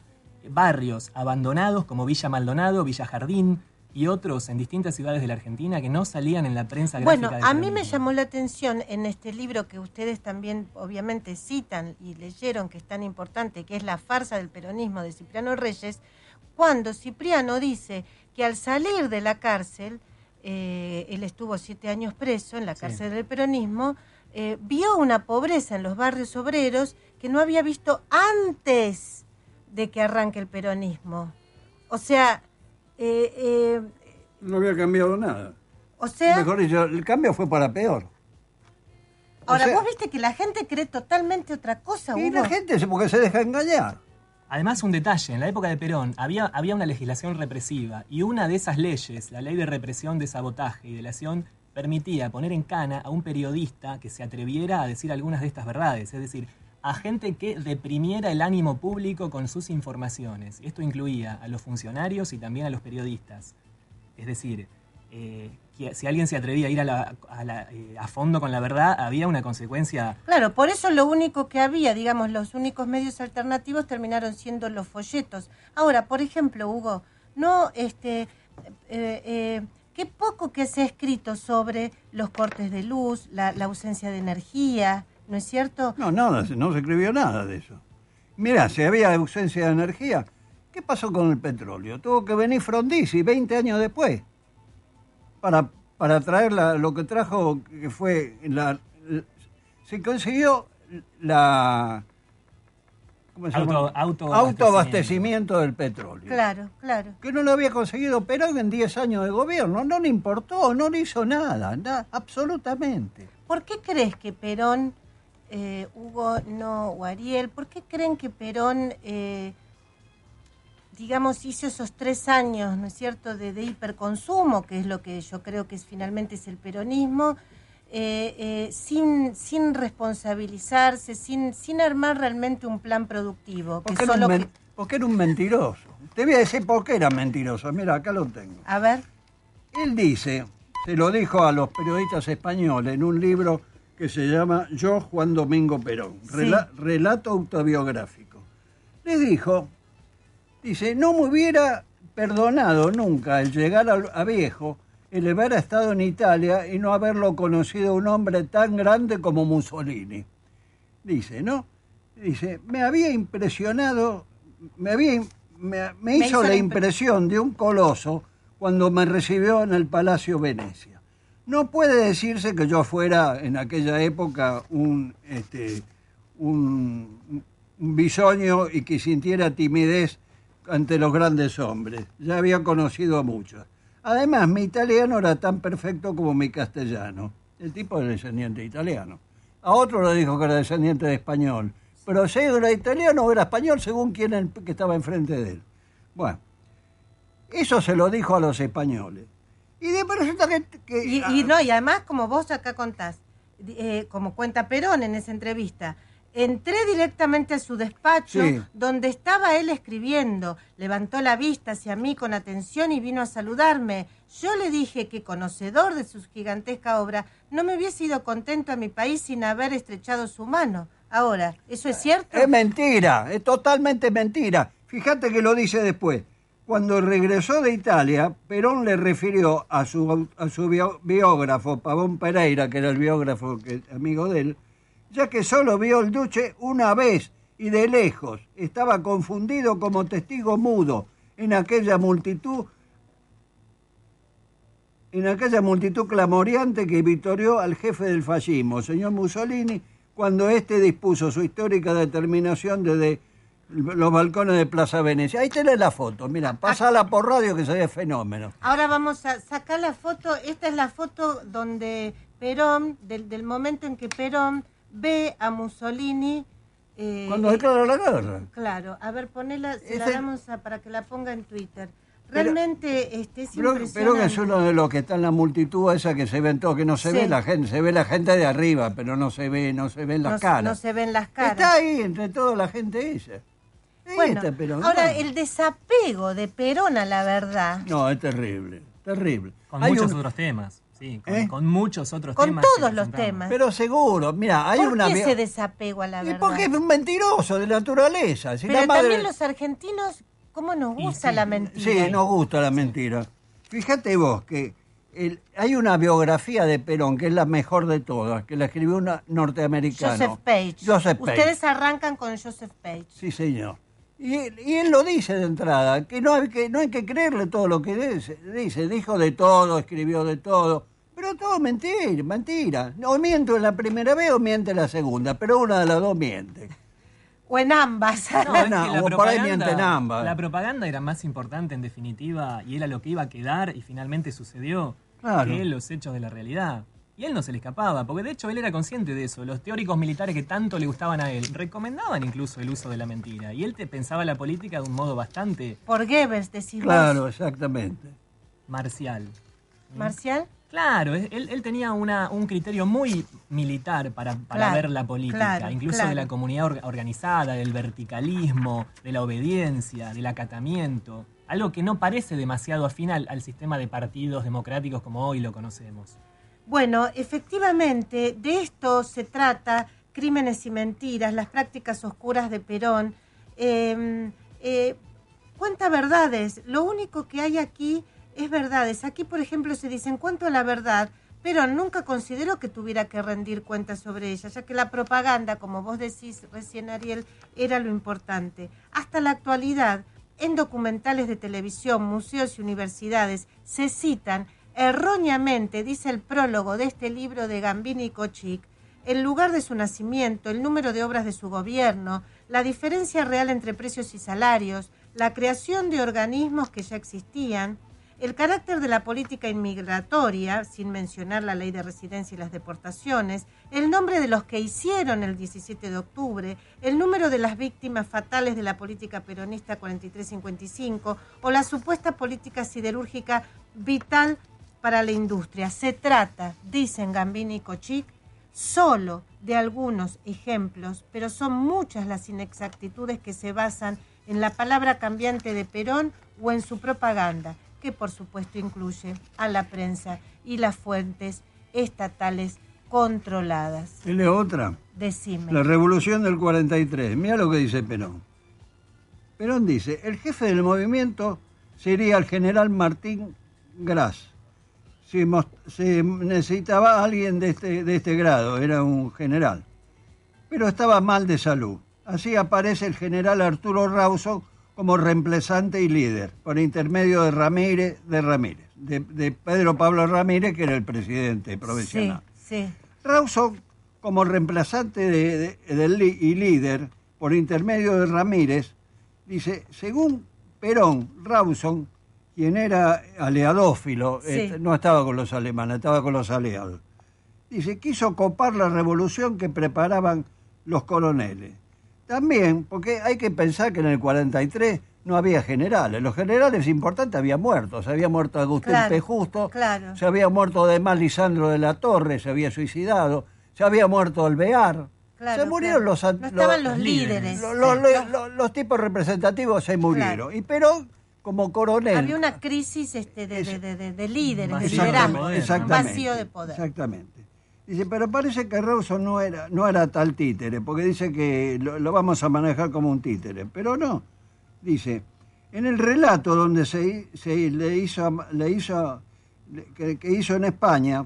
S2: barrios abandonados como Villa Maldonado, Villa Jardín y otros en distintas ciudades de la Argentina que no salían en la prensa gráfica.
S3: Bueno, a mí me llamó la atención en este libro que ustedes también obviamente citan y leyeron que es tan importante, que es La farsa del peronismo de Cipriano Reyes, cuando Cipriano dice que al salir de la cárcel, eh, él estuvo siete años preso en la
S2: Sí.
S3: cárcel del peronismo, eh, vio una pobreza en los barrios obreros que no había visto antes de que arranque el peronismo. O sea, eh, eh,
S5: No había cambiado nada.
S3: O sea,
S5: Mejor dicho, el cambio fue para peor.
S3: ahora
S5: o sea-
S3: vos viste que la gente cree totalmente otra cosa,
S5: Y
S3: Hugo.
S5: la gente porque se deja engañar.
S2: Además, un detalle, en la época de Perón había, había una legislación represiva y una de esas leyes, la ley de represión de sabotaje y delación, permitía poner en cana a un periodista que se atreviera a decir algunas de estas verdades, es decir, a gente que reprimiera el ánimo público con sus informaciones. Esto incluía a los funcionarios y también a los periodistas. Es decir, eh, si alguien se atrevía a ir a, la- eh, a fondo con la verdad, había una consecuencia
S3: Claro, por eso lo único que había, digamos, los únicos medios alternativos terminaron siendo los folletos. Ahora, por ejemplo, Hugo, no, este, eh, qué poco que se ha escrito sobre los cortes de luz, la ausencia de energía, ¿no es cierto?
S5: No, nada, no se escribió nada de eso. Mira, si había ausencia de energía, ¿qué pasó con el petróleo? Tuvo que venir Frondizi 20 años después para, para traer la- lo que trajo, que fue la... Se consiguió la... ¿Cómo se
S2: Auto-
S5: llama?
S2: autoabastecimiento.
S5: autoabastecimiento del petróleo.
S3: Claro, claro.
S5: Que no lo había conseguido Perón en 10 años de gobierno. No le importó, no le hizo nada, nada absolutamente.
S3: ¿Por qué crees que Perón, eh, Hugo, no, o Ariel, por qué creen que Perón, eh, digamos, hizo esos tres años, ¿no es cierto?, de, de hiperconsumo, que es lo que yo creo que es, finalmente es el peronismo, eh, sin, sin responsabilizarse, sin, sin armar realmente un plan productivo. Que
S5: Porque
S3: solo que-
S5: porque era un mentiroso. Te voy a decir por qué era mentiroso. Mira, acá lo tengo.
S3: a ver,
S5: Él dice, se lo dijo a los periodistas españoles en un libro que se llama Yo Juan Domingo Perón,
S3: Sí.
S5: rela- relato autobiográfico. Les dijo, dice, no me hubiera perdonado nunca el llegar a, a viejo, el haber estado en Italia y no haberlo conocido un hombre tan grande como Mussolini. Dice, ¿no? Dice, me había impresionado, me, había, me, me hizo la impresión de un coloso cuando me recibió en el Palacio Venecia. No puede decirse que yo fuera en aquella época un, este, un, bisoño y que sintiera timidez ante los grandes hombres. Ya había conocido a muchos. Además, mi italiano era tan perfecto como mi castellano. El tipo era descendiente italiano. A otro le dijo que era descendiente de español. Pero si era italiano o era español según que estaba enfrente de él. Bueno, eso se lo dijo a los españoles. Y después resulta que... que-
S3: Y, y no, y además, como vos acá contás, eh, como cuenta Perón en esa entrevista, entré directamente a su despacho,
S5: Sí.
S3: donde estaba él escribiendo, levantó la vista hacia mí con atención y vino a saludarme. Yo le dije que, conocedor de su gigantesca obra, no me hubiese ido contento a mi país sin haber estrechado su mano. Ahora, ¿eso es cierto?
S5: Es mentira, es totalmente mentira. Fíjate que lo dice después. Cuando regresó de Italia, Perón le refirió a su, a su biógrafo, Pavón Pereira, que era el biógrafo amigo de él, ya que solo vio el duche una vez y de lejos. Estaba confundido como testigo mudo en aquella multitud en aquella multitud clamoriante que victorió al jefe del fascismo, señor Mussolini, cuando éste dispuso su histórica determinación desde los balcones de Plaza Venecia. Ahí tenés la foto, mira, pasala por radio que se ve fenómeno.
S3: Ahora vamos a sacar la foto. Esta es la foto donde Perón, del, del momento en que Perón ve a Mussolini. eh,
S5: Cuando declara la guerra.
S3: Claro, a ver, ponela, se la damos a- para que la ponga en Twitter.
S5: Pero-
S3: Realmente este, es
S5: Pero,
S3: impresionante.
S5: pero es uno de los que está en la multitud esa que se ven todo, que no se
S3: Sí.
S5: ve la gente, se ve la gente de arriba, pero no se ve, no se ven las
S3: no,
S5: caras.
S3: no se ven las caras.
S5: Está ahí entre toda la gente esa.
S3: Bueno,
S5: está Perón.
S3: ahora
S5: No.
S3: el desapego de Perón a la verdad.
S5: No, es terrible, terrible.
S2: Con
S5: Hay
S2: muchos
S5: un-
S2: otros temas, sí, con,
S5: ¿Eh?
S2: con muchos otros
S3: Con
S2: temas. que
S3: todos los temas.
S5: Pero seguro, mira, hay
S3: ¿Por
S5: una...
S3: qué
S5: bio-
S3: ese desapego a la
S5: Y
S3: verdad?
S5: porque es un mentiroso de naturaleza. Si
S3: Pero
S5: la madre-
S3: también los argentinos, ¿cómo nos gusta
S2: sí.
S3: la mentira?
S5: Sí, nos gusta la mentira. Fíjate vos que el- hay una biografía de Perón que es la mejor de todas, que la escribió un norteamericano.
S3: Joseph Page.
S5: Joseph Page.
S3: Ustedes arrancan con Joseph Page.
S5: Sí, señor. Y él, y él lo dice de entrada, que no, hay que no hay que creerle todo lo que dice. Dice, dijo de todo, escribió de todo. Pero todo mentira, mentira. O miento en la primera vez o miente en la segunda, pero una de las dos miente.
S3: o en ambas.
S2: No, es que
S5: No,
S2: la
S5: o por ahí mienten ambas.
S2: La propaganda era más importante en definitiva y era lo que iba a quedar y finalmente sucedió
S5: Claro.
S2: que los hechos de la realidad. Y él no se le escapaba, porque de hecho él era consciente de eso. Los teóricos militares que tanto le gustaban a él recomendaban incluso el uso de la mentira. Y él te pensaba la política de un modo bastante
S3: Por Goebbels, decís vos.
S5: Claro, exactamente.
S2: marcial.
S3: Marcial.
S2: Claro, él, él tenía una, un criterio muy militar para, para
S3: Claro,
S2: ver la política,
S3: claro,
S2: incluso
S3: claro.
S2: de la comunidad or- organizada, del verticalismo, de la obediencia, del acatamiento, algo que no parece demasiado afín al, al sistema de partidos democráticos como hoy lo conocemos.
S3: Bueno, efectivamente, de esto se trata, Crímenes y Mentiras, las prácticas oscuras de Perón. Eh, eh, cuenta verdades, lo único que hay aquí es verdades. Aquí, por ejemplo, se dice, en cuanto a la verdad, Perón nunca consideró que tuviera que rendir cuentas sobre ella, ya que la propaganda, como vos decís recién, Ariel, era lo importante. Hasta la actualidad, en documentales de televisión, museos y universidades, se citan erróneamente, dice el prólogo de este libro de Gambini y Kochik, el lugar de su nacimiento, el número de obras de su gobierno, la diferencia real entre precios y salarios, la creación de organismos que ya existían, el carácter de la política inmigratoria, sin mencionar la ley de residencia y las deportaciones, el nombre de los que hicieron el 17 de octubre, el número de las víctimas fatales de la política peronista 43-55 o la supuesta política siderúrgica vital para la industria. Se trata, dicen Gambini y Kochik, solo de algunos ejemplos, pero son muchas las inexactitudes que se basan en la palabra cambiante de Perón o en su propaganda, que por supuesto incluye a la prensa y las fuentes estatales controladas.
S5: ¿Y leo otra?
S3: Decime.
S5: La revolución del 43. Mira lo que dice Perón. Perón dice, el jefe del movimiento sería el general Martín Gras. Se, necesitaba alguien de este, de este grado, era un general. Pero estaba mal de salud. Así aparece el general Arturo Rauso como reemplazante y líder, por intermedio de Ramírez, de Ramírez, de, de Pedro Pablo Ramírez, que era el presidente
S3: Sí,
S5: provisional.
S3: sí.
S5: Rawson, como reemplazante de- de- y líder, por intermedio de Ramírez, dice, según Perón, Rawson, quien era aliadófilo,
S3: Sí.
S5: eh, no estaba con los alemanes, estaba con los aliados, dice, quiso copar la revolución que preparaban los coroneles. También, porque hay que pensar que en el 43 no había generales. Los generales importantes habían muerto. Se había muerto Agustín
S3: Claro,
S5: P. Justo,
S3: claro.
S5: se había muerto además Lisandro de la Torre, se había suicidado, se había muerto Alvear.
S3: Claro,
S5: se murieron los,
S3: No estaban
S5: los-
S3: los líderes.
S5: los, los- tipos representativos se murieron. Y Perón, como coronel.
S3: Había una crisis este, de, de- de- de- de líderes, de liderazgo, un
S5: exactamente,
S3: vacío de poder.
S5: Exactamente. Dice, pero parece que Rawson no era, no era tal títere, porque dice que lo, lo vamos a manejar como un títere, pero no. Dice, en el relato donde se, se le hizo, le hizo que, que hizo en España,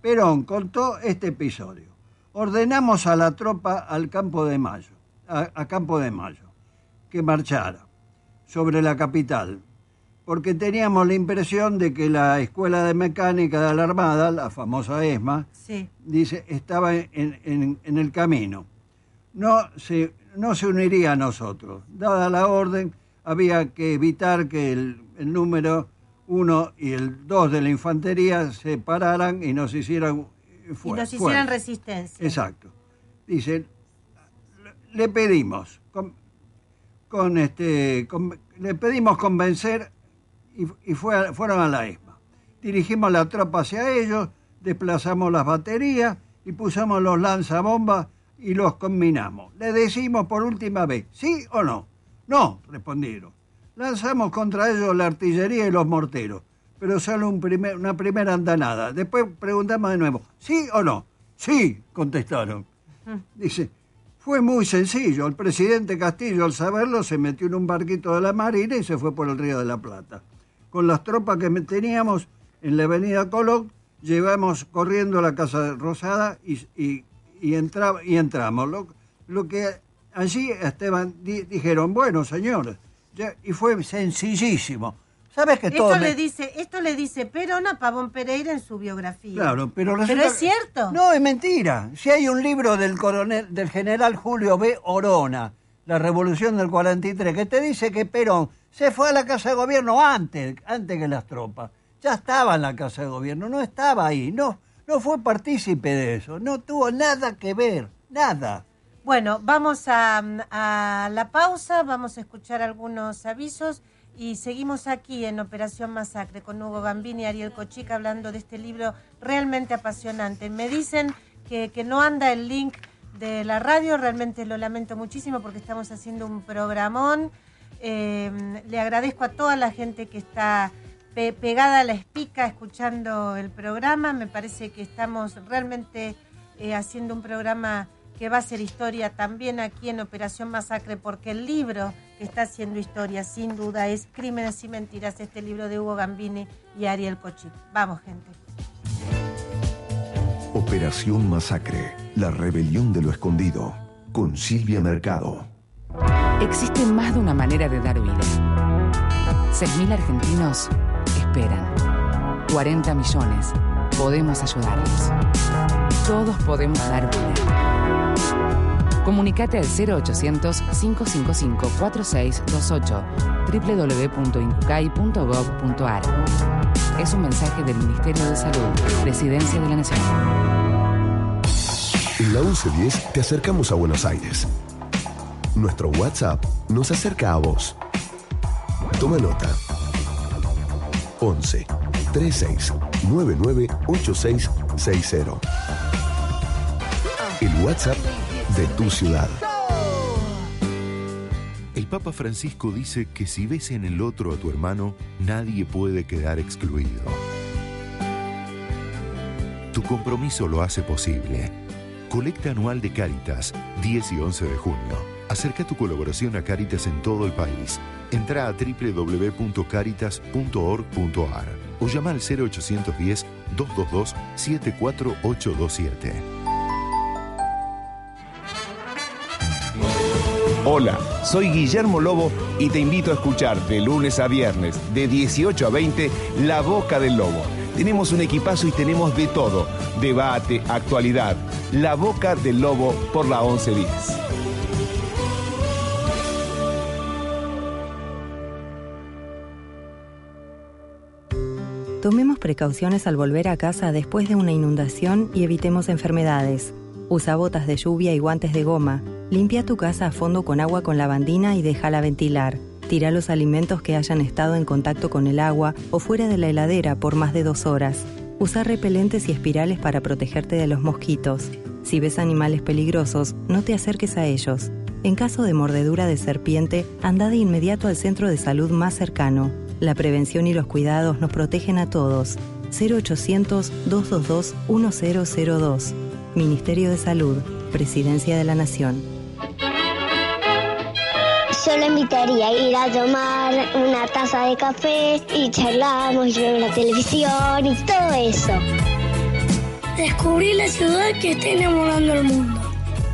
S5: Perón contó este episodio. Ordenamos a la tropa al campo de Mayo, a, a Campo de Mayo, que marchara sobre la capital, porque teníamos la impresión de que la Escuela de Mecánica de la Armada, la famosa ESMA,
S3: Sí,
S5: dice, estaba en, en- en el camino. No se, no se uniría a nosotros. Dada la orden, había que evitar que el, el número uno y el dos de la infantería se pararan y nos hicieran
S3: y
S5: fue-
S3: nos hicieran
S5: fuerza.
S3: resistencia.
S5: Exacto. Dice, le pedimos, con, este, con- le pedimos convencer y, y fue a- fueron a la ESMA. Dirigimos la tropa hacia ellos, desplazamos las baterías y pusimos los lanzabombas y los combinamos. Le decimos por última vez, ¿sí o no? No, respondieron. Lanzamos contra ellos la artillería y los morteros, pero solo un primer- una primera andanada. Después preguntamos de nuevo, ¿sí o no? Sí, contestaron. Dice, fue muy sencillo. El presidente Castillo, al saberlo, se metió en un barquito de la Marina y se fue por el Río de la Plata. Con las tropas que teníamos en la avenida Colón, llevamos corriendo a la Casa Rosada y, y, y, entra- y entramos. Lo, que allí Esteban di- dijeron, bueno, señores, y fue sencillísimo. ¿Sabes que todo
S3: Esto
S5: me-
S3: le dice, esto le dice Perón a Pavón Pereira en su biografía.
S5: Claro, pero
S3: Pero
S5: resulta
S3: es cierto.
S5: No, es mentira. Si hay un libro del coronel, del general Julio B. Orona, La Revolución del 43, que te dice que Perón se fue a la Casa de Gobierno antes, antes que las tropas. Ya estaba en la Casa de Gobierno, no estaba ahí, no, no fue partícipe de eso, no tuvo nada que ver, nada.
S3: Bueno, vamos a, a la pausa, vamos a escuchar algunos avisos y seguimos aquí en Operación Masacre con Hugo Gambini y Ariel Cochica hablando de este libro realmente apasionante. Me dicen que, que no anda el link de la radio, realmente lo lamento muchísimo porque estamos haciendo un programón. Eh, le agradezco a toda la gente que está pe- pegada a la espica escuchando el programa. Me parece que estamos realmente eh, haciendo un programa que va a ser historia también aquí en Operación Masacre, porque el libro que está haciendo historia, sin duda, es Crímenes y Mentiras, este libro de Hugo Gambini y Ariel Cochit. Vamos, gente.
S1: Operación Masacre, la rebelión de lo escondido, con Silvia Mercado.
S7: Existe más de una manera de dar vida. 6.000 argentinos esperan. 40 millones. Podemos ayudarlos. Todos podemos dar vida. Comunicate al 0800-555-4628 www.incucay.gov.ar Es un mensaje del Ministerio de Salud, Presidencia de la Nación.
S1: En la 1110 te acercamos a Buenos Aires. Nuestro WhatsApp nos acerca a vos. Toma nota. 11 36 99 8660. El WhatsApp de tu ciudad.
S8: El Papa Francisco dice que si ves en el otro a tu hermano, nadie puede quedar excluido. Tu compromiso lo hace posible. Colecta anual de Cáritas, 10 y 11 de junio. Acerca tu colaboración a Cáritas en todo el país. Entra a www.caritas.org.ar o llama al 0810-222-74827.
S9: Hola, soy Guillermo Lobo y te invito a escuchar de lunes a viernes, de 18 a 20, La Boca del Lobo. Tenemos un equipazo y tenemos de todo, debate, actualidad. La Boca del Lobo por la 1110.
S10: Tomemos precauciones al volver a casa después de una inundación y evitemos enfermedades. Usa botas de lluvia y guantes de goma. Limpia tu casa a fondo con agua con lavandina y déjala ventilar. Tira los alimentos que hayan estado en contacto con el agua o fuera de la heladera por más de dos horas. Usa repelentes y espirales para protegerte de los mosquitos. Si ves animales peligrosos, no te acerques a ellos. En caso de mordedura de serpiente, anda de inmediato al centro de salud más cercano. La prevención y los cuidados nos protegen a todos. 0800-222-1002. Ministerio de Salud, Presidencia de la Nación.
S11: Yo le invitaría a ir a tomar una taza de café y charlamos y vemos la televisión y todo eso.
S12: Descubrí la ciudad que está enamorando al mundo.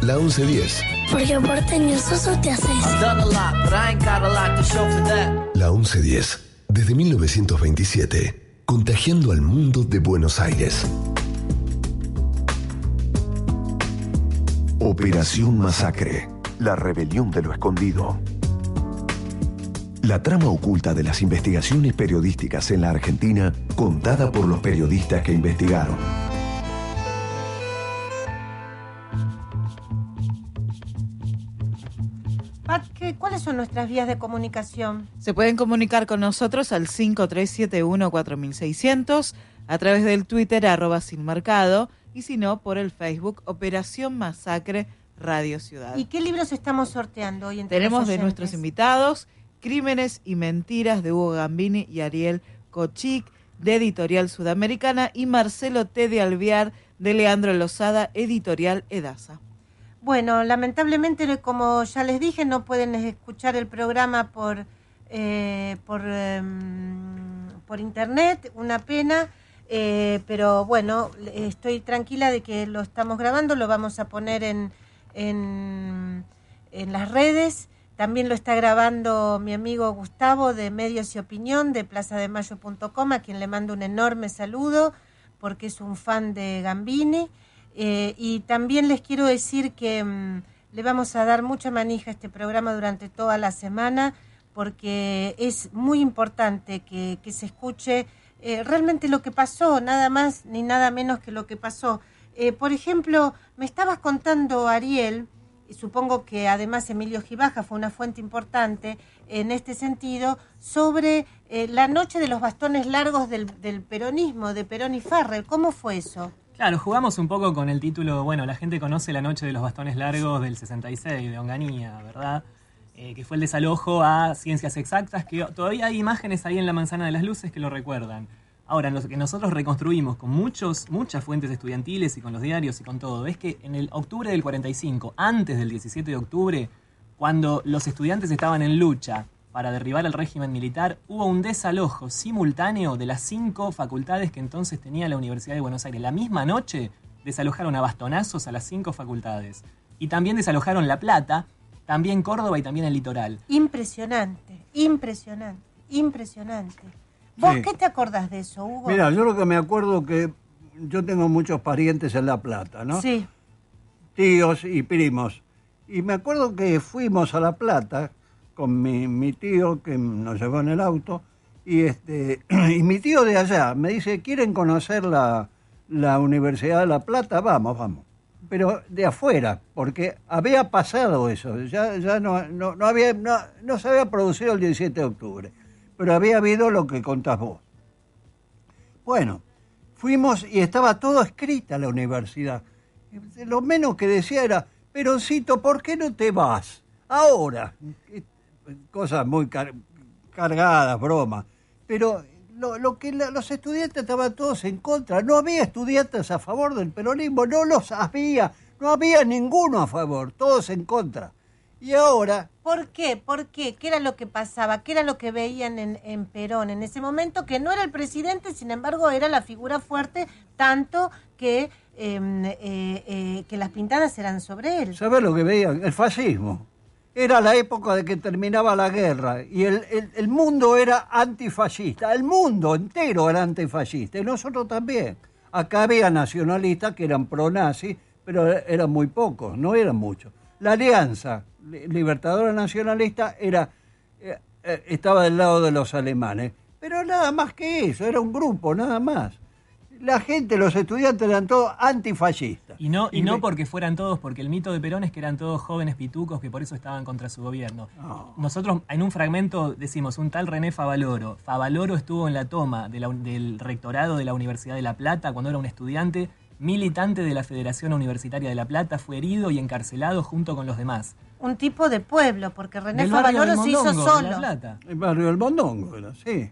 S1: La 1110.
S12: Porque porteño soso te haces.
S1: La 1110. Desde 1927. Contagiando al mundo de Buenos Aires. Operación Masacre. La rebelión de lo escondido. La trama oculta de las investigaciones periodísticas en la Argentina contada por los periodistas que investigaron.
S3: Pat, ¿qué- ¿cuáles son nuestras vías de comunicación?
S4: Se pueden comunicar con nosotros al 5371-4600 a través del Twitter arroba sin marcado y si no por el Facebook Operación Masacre Radio Ciudad.
S3: ¿Y qué libros estamos sorteando hoy entre
S4: Tenemos de nuestros invitados Crímenes y Mentiras de Hugo Gambini y Ariel Cochic de Editorial Sudamericana y Marcelo T. de Alviar de Leandro Lozada, Editorial Edasa.
S3: Bueno, lamentablemente, como ya les dije, no pueden escuchar el programa por, eh, por, em, por internet, una pena, eh, pero bueno, estoy tranquila de que lo estamos grabando, lo vamos a poner en, en, en las redes También lo está grabando mi amigo Gustavo de Medios y Opinión de plazademayo.com, a quien le mando un enorme saludo porque es un fan de Gambini. Eh, y también les quiero decir que mm, le vamos a dar mucha manija a este programa durante toda la semana porque es muy importante que, que se escuche eh, realmente lo que pasó, nada más ni nada menos que lo que pasó. Eh, por ejemplo, me estabas contando, Ariel, y supongo que además Emilio Gibaja fue una fuente importante en este sentido, sobre eh, la noche de los bastones largos del, del peronismo, de Perón y Farrell. ¿Cómo fue eso?
S2: Claro, jugamos un poco con el título, bueno, la gente conoce la noche de los bastones largos del 66, de Onganía, ¿verdad? Eh, que fue el desalojo a ciencias exactas, que todavía hay imágenes ahí en la manzana de las luces que lo recuerdan. Ahora, lo que nosotros reconstruimos con muchos, muchas fuentes estudiantiles y con los diarios y con todo, es que en el octubre del 45, antes del 17 de octubre, cuando los estudiantes estaban en lucha para derribar el régimen militar, hubo un desalojo simultáneo de las cinco facultades que entonces tenía la Universidad de Buenos Aires. La misma noche desalojaron a bastonazos a las cinco facultades. Y también desalojaron La Plata, también Córdoba y también el litoral.
S3: Impresionante, impresionante, impresionante. ¿Vos
S5: Sí.
S3: qué te acordás de eso, Hugo?
S5: Mira, yo lo que me acuerdo que yo tengo muchos parientes en La Plata, ¿no?
S3: Sí.
S5: Tíos y primos. Y me acuerdo que fuimos a La Plata con mi, mi tío que nos llevó en el auto. Y, este, (clears throat) y mi tío de allá me dice, ¿quieren conocer la, la Universidad de La Plata? Vamos, vamos. Pero de afuera, porque había pasado eso. Ya, ya no, no, no había, no, no se había producido el 17 de octubre. Pero había habido lo que contás vos. Bueno, fuimos y estaba todo escrita la universidad. Lo menos que decía era, Peroncito, ¿por qué no te vas? Ahora. Eh, Cosas muy car- cargadas, bromas. Pero lo, lo que la- los estudiantes estaban todos en contra. No había estudiantes a favor del peronismo, no los había. No había ninguno a favor, todos en contra. Y ahora
S3: ¿Por qué? ¿Por qué? ¿Qué era lo que pasaba? ¿Qué era lo que veían en, en Perón en ese momento? Que no era el presidente, sin embargo, era la figura fuerte, tanto que, eh, eh, eh, que las pintadas eran sobre él.
S5: ¿Sabes lo que veían? El fascismo. Era la época de que terminaba la guerra y el, el- mundo era antifascista. El mundo entero era antifascista y nosotros también. Acá había nacionalistas que eran pro-nazi, pero eran muy pocos, no eran muchos. La Alianza Li- Libertadora Nacionalista era, eh, eh, estaba del lado de los alemanes, pero nada más que eso, era un grupo, nada más. La gente, los estudiantes eran todos antifascistas.
S2: Y no, y
S5: Y
S2: no
S5: me-
S2: porque fueran todos, porque el mito de Perón es que eran todos jóvenes pitucos que por eso estaban contra su gobierno. Nosotros en un fragmento decimos, un tal René Favaloro. Favaloro estuvo en la toma de la- del rectorado de la Universidad de La Plata cuando era un estudiante, militante de la Federación Universitaria de La Plata, fue herido y encarcelado junto con los demás.
S3: Un tipo de pueblo, porque René Favaloro se hizo
S2: Mondongo, de La
S3: solo.
S2: Plata.
S5: El barrio del Mondongo, era, sí.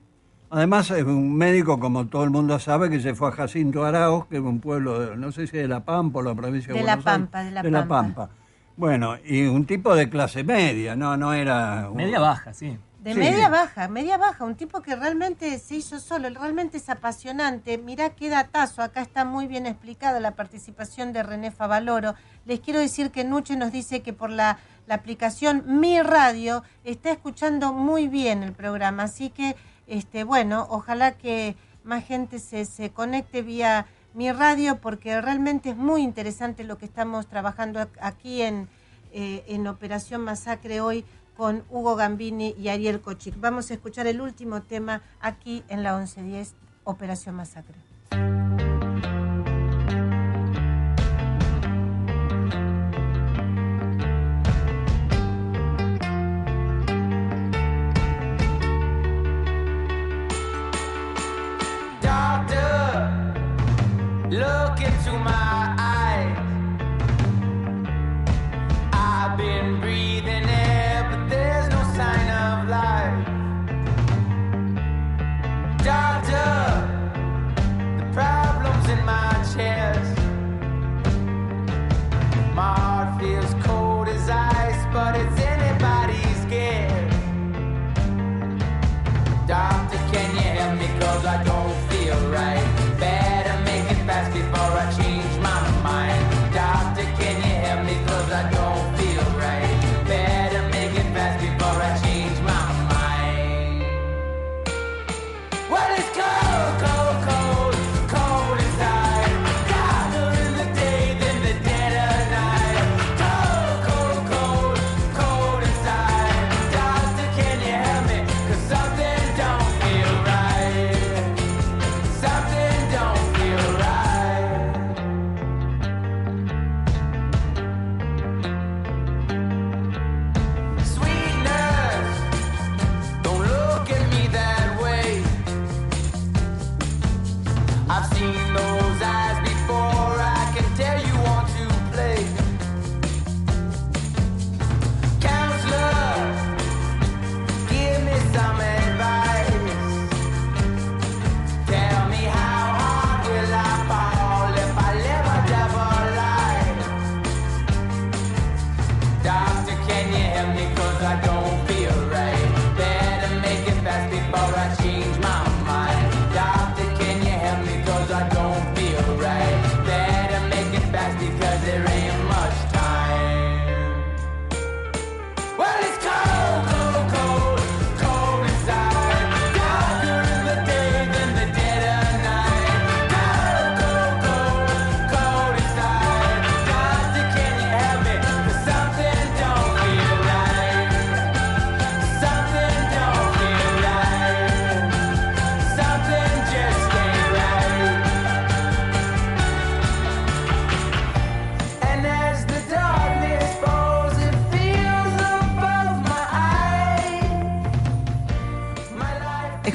S5: Además, es un médico, como todo el mundo sabe, que se fue a Jacinto Arauz, que es un pueblo, de- no sé si de La Pampa o la provincia de,
S3: De La
S5: Buenos Aires.
S3: Pampa, de La Pampa.
S5: Bueno, y un tipo de clase media, no, no era... un-
S2: Media baja, sí.
S3: De
S5: Sí.
S3: media baja, media baja, un tipo que realmente se hizo solo, realmente es apasionante. Mirá qué datazo, acá está muy bien explicada la participación de René Favaloro. Les quiero decir que Nuche nos dice que por la, la aplicación Mi Radio está escuchando muy bien el programa, así que, este, bueno, ojalá que más gente se, se conecte vía Mi Radio porque realmente es muy interesante lo que estamos trabajando aquí en, eh, en Operación Masacre hoy con Hugo Gambini y Ariel Kochik. Vamos a escuchar el último tema aquí en la 1110 Operación Masacre.
S13: to my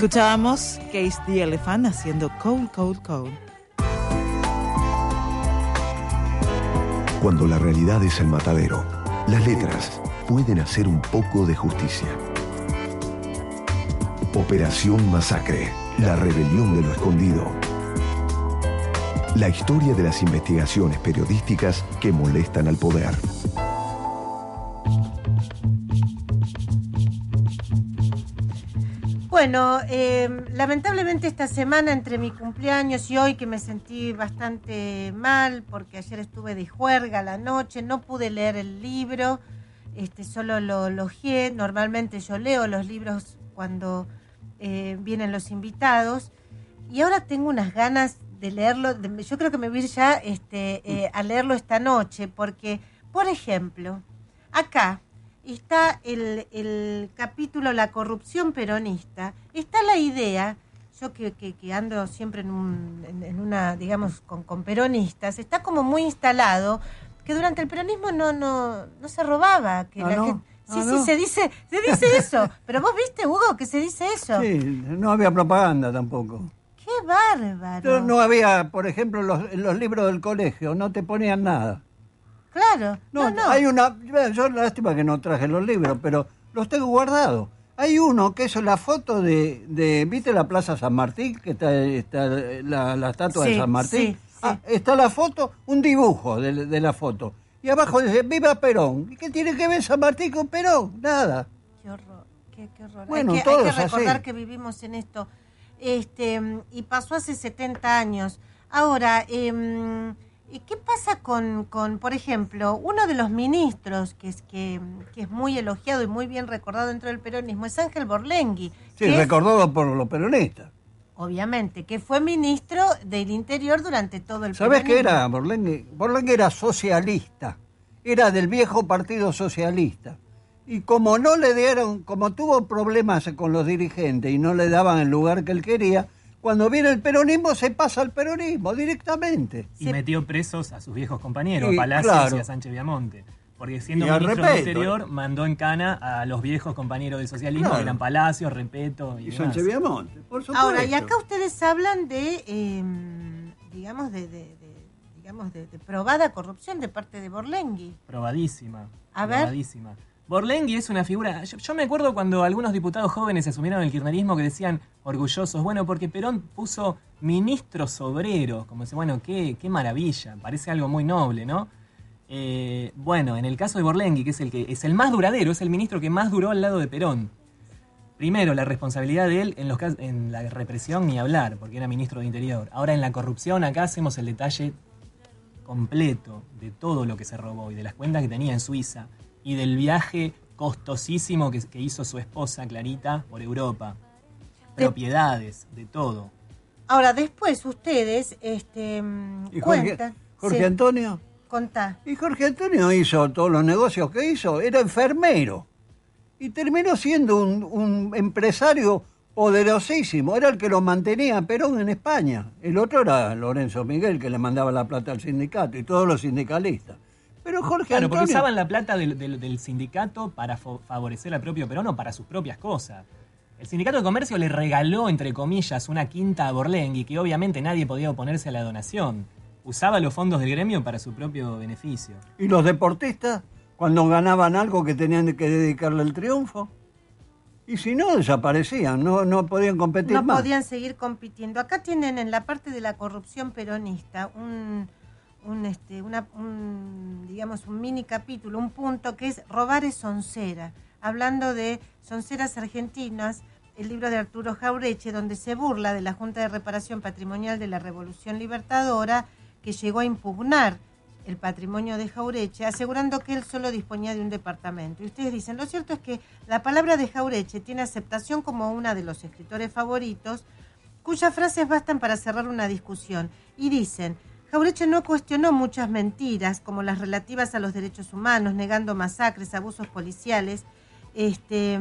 S4: Escuchábamos Case the Elephant haciendo Cold, Cold, Cold.
S1: Cuando la realidad es el matadero, las letras pueden hacer un poco de justicia. Operación Masacre, la rebelión de lo escondido. La historia de las investigaciones periodísticas que molestan al poder.
S3: Bueno, eh, lamentablemente esta semana entre mi cumpleaños y hoy que me sentí bastante mal porque ayer estuve de juerga la noche, no pude leer el libro, este, solo lo elogié. Normalmente yo leo los libros cuando eh, vienen los invitados y ahora tengo unas ganas de leerlo. de- yo creo que me voy a ir ya este, eh, a leerlo esta noche porque, por ejemplo, acá está el, el capítulo La corrupción peronista, está la idea, yo que, que- que ando siempre en, un- en- en una, digamos, con, con peronistas, está como muy instalado que durante el peronismo no, no, no se robaba, que
S5: Ah,
S3: la
S5: ¿no?
S3: gente... Sí,
S5: Ah,
S3: sí,
S5: ¿no?
S3: se dice, se dice (laughs) eso. Pero vos viste, Hugo, que se dice eso.
S5: Sí, no había propaganda tampoco.
S3: ¡Qué bárbaro!
S5: No, no había, por ejemplo, los, los libros del colegio, no te ponían nada.
S3: Claro.
S5: No,
S3: No, no.
S5: hay una, yo lástima que no traje los libros, pero los tengo guardados. Hay uno que es la foto de, de ¿viste la Plaza San Martín? Que está, está la, la estatua de San Martín.
S3: sí, sí.
S5: Ah, está la foto, un dibujo de, de la foto. Y abajo dice, viva Perón. ¿Y qué tiene que ver San Martín con Perón? Nada.
S3: Qué horror, qué, qué horror.
S5: Bueno,
S3: hay, que,
S5: todo
S3: hay que
S5: así.
S3: recordar que vivimos en esto. Este, y pasó hace 70 años. Ahora, em, ¿y ¿qué pasa con, con, por ejemplo, uno de los ministros que es, que, que es muy elogiado y muy bien recordado dentro del peronismo es Ángel Borlengui?
S5: Sí,
S3: es,
S5: recordado por los peronistas.
S3: obviamente, que fue ministro del Interior durante todo el
S5: ¿Sabés qué
S3: peronismo.
S5: era Borlengue? Borlengue era socialista, era del viejo Partido Socialista. Y como no le dieron, como tuvo problemas con los dirigentes y no le daban el lugar que él quería, cuando viene el peronismo se pasa al peronismo directamente.
S2: Y metió presos a sus viejos compañeros,
S5: Sí,
S2: a Palacios
S5: claro.
S2: y a Sánchez Viamonte. Porque siendo
S5: Y
S2: ministro
S5: Repeto,
S2: del Interior,
S5: ¿eh?
S2: mandó en cana a los viejos compañeros del socialismo,
S5: Claro.
S2: que eran Palacios, Repeto y,
S5: Y
S2: demás.
S5: Sánchez Viamonte, por supuesto.
S3: Ahora, y acá ustedes hablan de, em, digamos, de, de- de- digamos, de, de probada corrupción de parte de Borlengui.
S2: Probadísima.
S3: A ver.
S2: probadísima. Borlengui es una figura. Yo, me acuerdo cuando algunos diputados jóvenes asumieron el kirchnerismo que decían orgullosos, bueno, porque Perón puso ministros obreros. Como dice, bueno, qué, qué maravilla. Parece algo muy noble, ¿no? Eh, bueno, en el caso de Borlengui, que es el que es el más duradero, es el ministro que más duró al lado de Perón. Primero, la responsabilidad de él en, en la represión ni hablar, porque era ministro de Interior. Ahora en la corrupción, acá hacemos el detalle completo de todo lo que se robó y de las cuentas que tenía en Suiza y del viaje costosísimo que, que hizo su esposa Clarita por Europa. Propiedades, de todo.
S3: Ahora, después ustedes este, mm,
S5: ¿Y Jorge,
S3: cuentan.
S5: Jorge
S3: sí,
S5: Antonio?
S3: contá.
S5: Y Jorge Antonio hizo todos los negocios que hizo, era enfermero. Y terminó siendo un, un empresario poderosísimo, era el que lo mantenía Perón en España. El otro era Lorenzo Miguel, que le mandaba la plata al sindicato y todos los sindicalistas. Pero Jorge
S2: Claro, porque usaban la plata del, del- del sindicato para favorecer al propio Perón o para sus propias cosas. El sindicato de comercio le regaló, entre comillas, una quinta a Borlengui, que obviamente nadie podía oponerse a la donación. Usaba los fondos del gremio para su propio beneficio.
S5: ¿Y los deportistas? Cuando ganaban algo que tenían que dedicarle el triunfo. Y si no, desaparecían, no, no podían competir
S3: no
S5: más.
S3: podían seguir compitiendo. Acá tienen en la parte de la corrupción peronista un, un, este, una, un, digamos, un mini capítulo, un punto que es robar es soncera, hablando de sonceras argentinas, el libro de Arturo Jaureche, donde se burla de la Junta de Reparación Patrimonial de la Revolución Libertadora, que llegó a impugnar el patrimonio de Jaureche, asegurando que él solo disponía de un departamento. Y ustedes dicen, lo cierto es que la palabra de Jaureche tiene aceptación como una de los escritores favoritos, cuyas frases bastan para cerrar una discusión. Y dicen, Jaureche no cuestionó muchas mentiras, como las relativas a los derechos humanos, negando masacres, abusos policiales, este,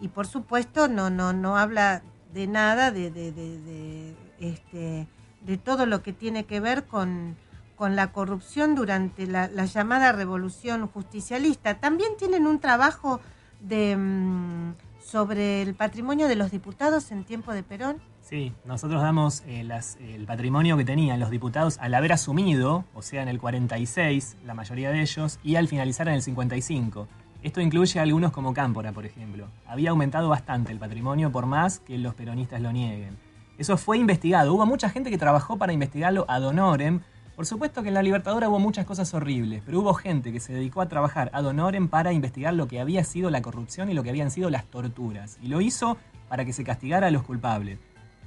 S3: y por supuesto no, no, no habla de nada de, de, de, este, de todo lo que tiene que ver con, con la corrupción durante la, la llamada revolución justicialista. También tienen un trabajo de, mm, sobre el patrimonio de los diputados en tiempo de Perón.
S2: Sí, nosotros damos eh, el patrimonio que tenían los diputados al haber asumido, o sea, en el 46, la mayoría de ellos, y al finalizar en el 55. Esto incluye algunos como Cámpora, por ejemplo. Había aumentado bastante el patrimonio por más que los peronistas lo nieguen. Eso fue investigado. Hubo mucha gente que trabajó para investigarlo ad honorem. Por supuesto que en la Libertadora hubo muchas cosas horribles, pero hubo gente que se dedicó a trabajar ad honorem para investigar lo que había sido la corrupción y lo que habían sido las torturas. Y lo hizo para que se castigara a los culpables.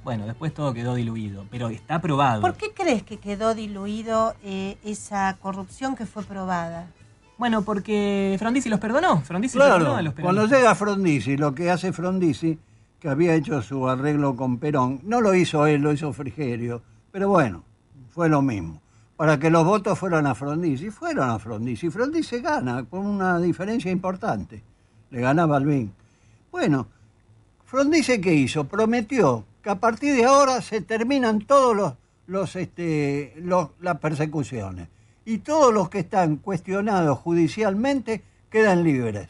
S2: Bueno, después todo quedó diluido, pero está probado.
S3: ¿Por qué crees que quedó diluido eh, esa corrupción que fue probada?
S2: Bueno, porque Frondizi los perdonó. Frondizi
S5: Claro,
S2: perdonó a los
S5: cuando llega Frondizi, lo que hace Frondizi, que había hecho su arreglo con Perón, no lo hizo él, lo hizo Frigerio, pero bueno, fue lo mismo. Para que los votos fueran a Frondizi, fueron a Frondizi. Frondizi gana con una diferencia importante. Le gana Balbín. Bueno, Frondizi qué hizo? Prometió que a partir de ahora se terminan todos los, los, este, los- las persecuciones y todos los que están cuestionados judicialmente quedan libres.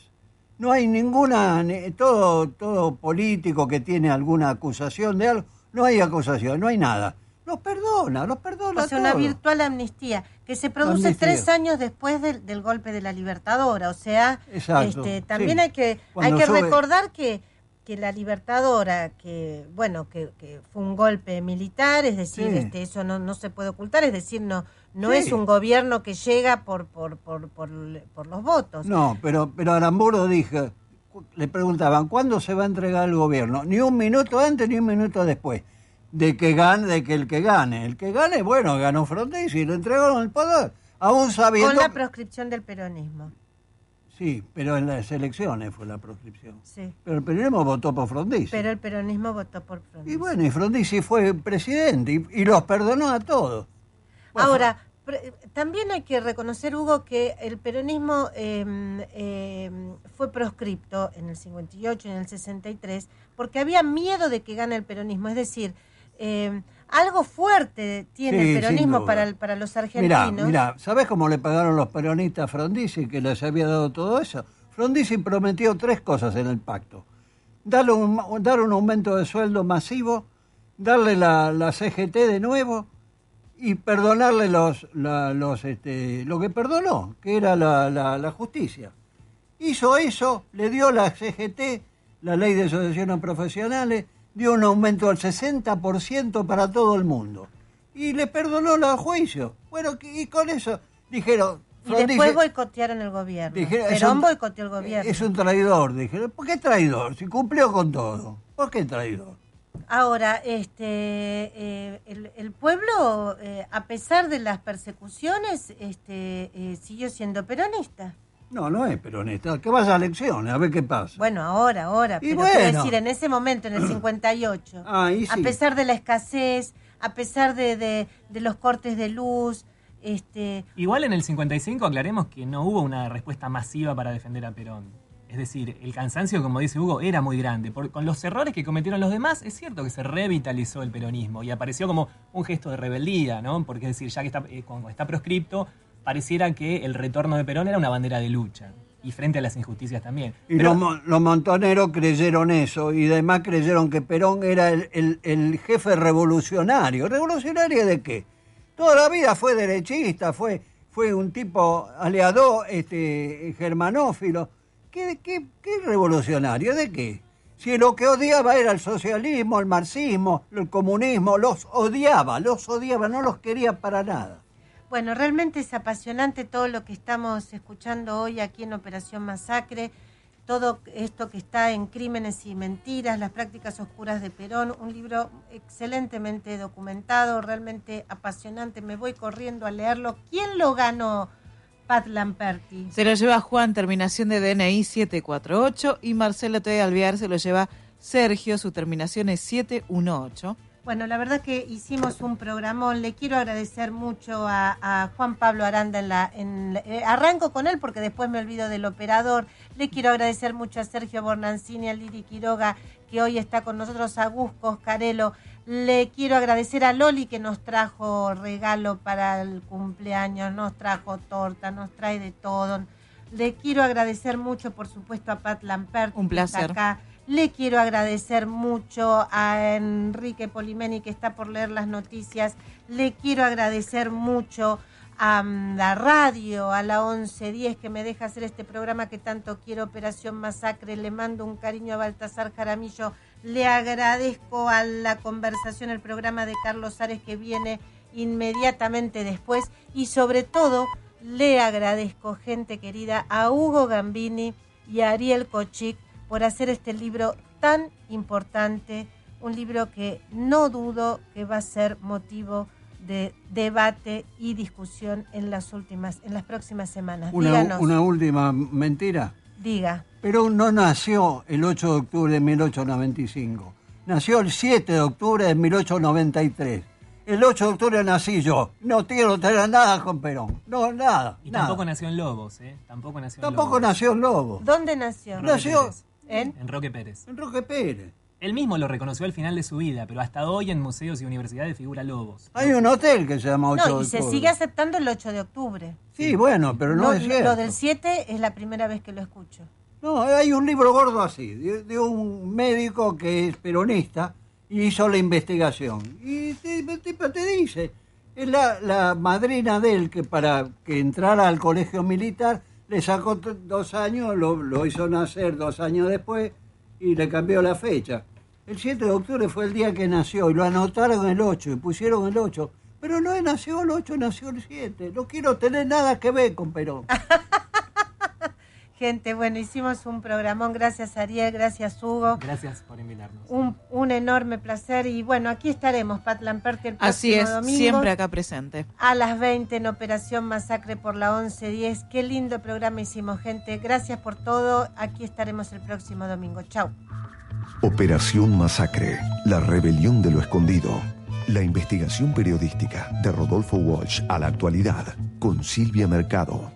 S5: No hay ninguna, ni- todo, todo político que tiene alguna acusación de algo, no hay acusación, no hay nada. Los perdona, los perdona.
S3: O sea, una virtual amnistía que se produce
S5: Amnistía.
S3: tres años después del, del golpe de la Libertadora. O sea, este, también
S5: sí.
S3: hay que, hay que
S5: sube-
S3: recordar que, que la Libertadora, que bueno, que, que fue un golpe militar, es decir,
S5: Sí.
S3: este, eso no, no se puede ocultar, es decir, no, no
S5: Sí.
S3: es un gobierno que llega por, por, por, por, por los votos.
S5: No, pero, pero Aramburu dijo, le preguntaban, ¿cuándo se va a entregar el gobierno? Ni un minuto antes ni un minuto después. De que gane, de que el que gane. El que gane, bueno, ganó Frondizi y le entregaron el poder. Aún sabiendo...
S3: Con la proscripción del peronismo.
S5: Sí, pero en las elecciones fue la proscripción.
S3: Sí.
S5: Pero el peronismo votó por Frondizi.
S3: Pero el peronismo votó por
S5: Y
S3: Frondizi.
S5: bueno, y Frondizi fue presidente y, y los perdonó a todos.
S3: Ahora, también hay que reconocer, Hugo, que el peronismo eh, eh, fue proscripto en el 58 y en el 63 porque había miedo de que gane el peronismo. Es decir, eh, algo fuerte tiene
S5: Sí,
S3: el peronismo para, el- para los argentinos.
S5: mirá, ¿sabés cómo le pagaron los peronistas a Frondizi que les había dado todo eso? Frondizi prometió tres cosas en el pacto. Darle un, dar un aumento de sueldo masivo, darle la, la CGT de nuevo y perdonarle los, la- los, este, lo que perdonó, que era la, la- la justicia. Hizo eso, le dio la CGT, la ley de asociaciones profesionales, dio un aumento del 60% para todo el mundo. Y le perdonó los juicios. Bueno, y con eso dijeron...
S3: y después boicotearon el gobierno.
S5: Dijeron,
S3: Perón
S5: un-
S3: boicoteó el gobierno.
S5: Es un traidor, dijeron. ¿Por qué traidor? Si cumplió con todo. ¿Por qué traidor?
S3: Ahora, este, eh, el, el pueblo, eh, a pesar de las persecuciones, este, eh, siguió siendo peronista.
S5: No, no es peronista. Que vaya a elecciones, a ver qué pasa.
S3: Bueno, ahora, ahora.
S5: Y
S3: pero
S5: bueno.
S3: quiero decir, en ese momento, en el (clears throat) 58,
S5: Ahí sí.
S3: a pesar de la escasez, a pesar de, de- de los cortes de luz, este,
S2: Igual en el 55 aclaremos que no hubo una respuesta masiva para defender a Perón. Es decir, el cansancio, como dice Hugo, era muy grande. Por- con los errores que cometieron los demás, es cierto que se revitalizó el peronismo y apareció como un gesto de rebeldía, ¿no? Porque es decir, ya que está, eh, como está proscripto, pareciera que el retorno de Perón era una bandera de lucha. y frente a las injusticias también.
S5: Y
S2: Pero-
S5: los, mo- los montoneros creyeron eso y además creyeron que Perón era el, el- el jefe revolucionario. ¿Revolucionario de qué? Toda la vida fue derechista, fue, fue un tipo aliado este, germanófilo. ¿Qué, qué, qué revolucionario? ¿De qué? Si lo que odiaba era el socialismo, el marxismo, el comunismo, los odiaba, los odiaba, no los quería para nada.
S3: Bueno, realmente es apasionante todo lo que estamos escuchando hoy aquí en Operación Masacre, todo esto que está en Crímenes y Mentiras, las prácticas oscuras de Perón, un libro excelentemente documentado, realmente apasionante. Me voy corriendo a leerlo. ¿Quién lo ganó, Pat Lamperti?
S4: Se lo lleva Juan, terminación de DNI 748, y Marcelo T. Alvear se lo lleva Sergio, su terminación es 718.
S3: Bueno, la verdad que hicimos un programón. Le quiero agradecer mucho a, a Juan Pablo Aranda. En la, en la- eh, arranco con él porque después me olvido del operador. Le quiero agradecer mucho a Sergio Bornancini, a Lili Quiroga, que hoy está con nosotros, a Gus Coscarello. Le quiero agradecer a Loli que nos trajo regalo para el cumpleaños, nos trajo torta, nos trae de todo. Le quiero agradecer mucho, por supuesto, a Pat Lampert.
S4: Un
S3: que está
S4: placer.
S3: acá. Le quiero agradecer mucho a Enrique Polimeni que está por leer las noticias. Le quiero agradecer mucho a mm, la radio, a la 1110 que me deja hacer este programa que tanto quiero, Operación Masacre. Le mando un cariño a Baltasar Jaramillo. Le agradezco a la conversación, el programa de Carlos Ares que viene inmediatamente después. Y sobre todo, le agradezco, gente querida, a Hugo Gambini y a Ariel Kochik por hacer este libro tan importante, un libro que no dudo que va a ser motivo de debate y discusión en las últimas, en las próximas semanas.
S5: Una,
S3: Díganos,
S5: una última mentira.
S3: diga.
S5: Perón no nació el 8 de octubre de 1895. Nació el 7 de octubre de 1893. El 8 de octubre nací yo. No quiero tener nada con Perón. No, nada.
S2: Y
S5: nada.
S2: tampoco nació en Lobos, ¿eh? Tampoco nació en
S5: Tampoco
S2: Lobos.
S5: nació en Lobo.
S3: ¿Dónde nació?
S5: Nació
S3: ¿En?
S2: En Roque Pérez.
S5: en Roque Pérez.
S2: Él mismo lo reconoció al final de su vida, pero hasta hoy en museos y universidades figura Lobos.
S5: Hay un hotel que se llama 8
S3: No,
S5: de
S3: y se
S5: octubre.
S3: sigue aceptando el 8 de octubre.
S5: Sí, bueno, pero no, es cierto.
S3: Lo del 7 es la primera vez que lo escucho.
S5: No, hay un libro gordo así, de, de un médico que es peronista y hizo la investigación. Y te dice, es la, la madrina de él que para que entrara al colegio militar le sacó dos años, lo, lo hizo nacer dos años después y le cambió la fecha. El 7 de octubre fue el día que nació y lo anotaron el 8 y pusieron el 8. Pero no nació el 8, nació el 7. No quiero tener nada que ver con Perón. (laughs)
S3: Gente, bueno, hicimos un programón. Gracias Ariel, gracias Hugo.
S2: Gracias por invitarnos.
S3: Un, un enorme placer. Y bueno, aquí estaremos, Pat Lamperti, el próximo
S4: Así es,
S3: domingo.
S4: siempre acá presente.
S3: A las 20 en Operación Masacre por la 1110. Qué lindo programa hicimos, gente. Gracias por todo. Aquí estaremos el próximo domingo. Chau.
S1: Operación Masacre, la rebelión de lo escondido. La investigación periodística de Rodolfo Walsh a la actualidad con Silvia Mercado.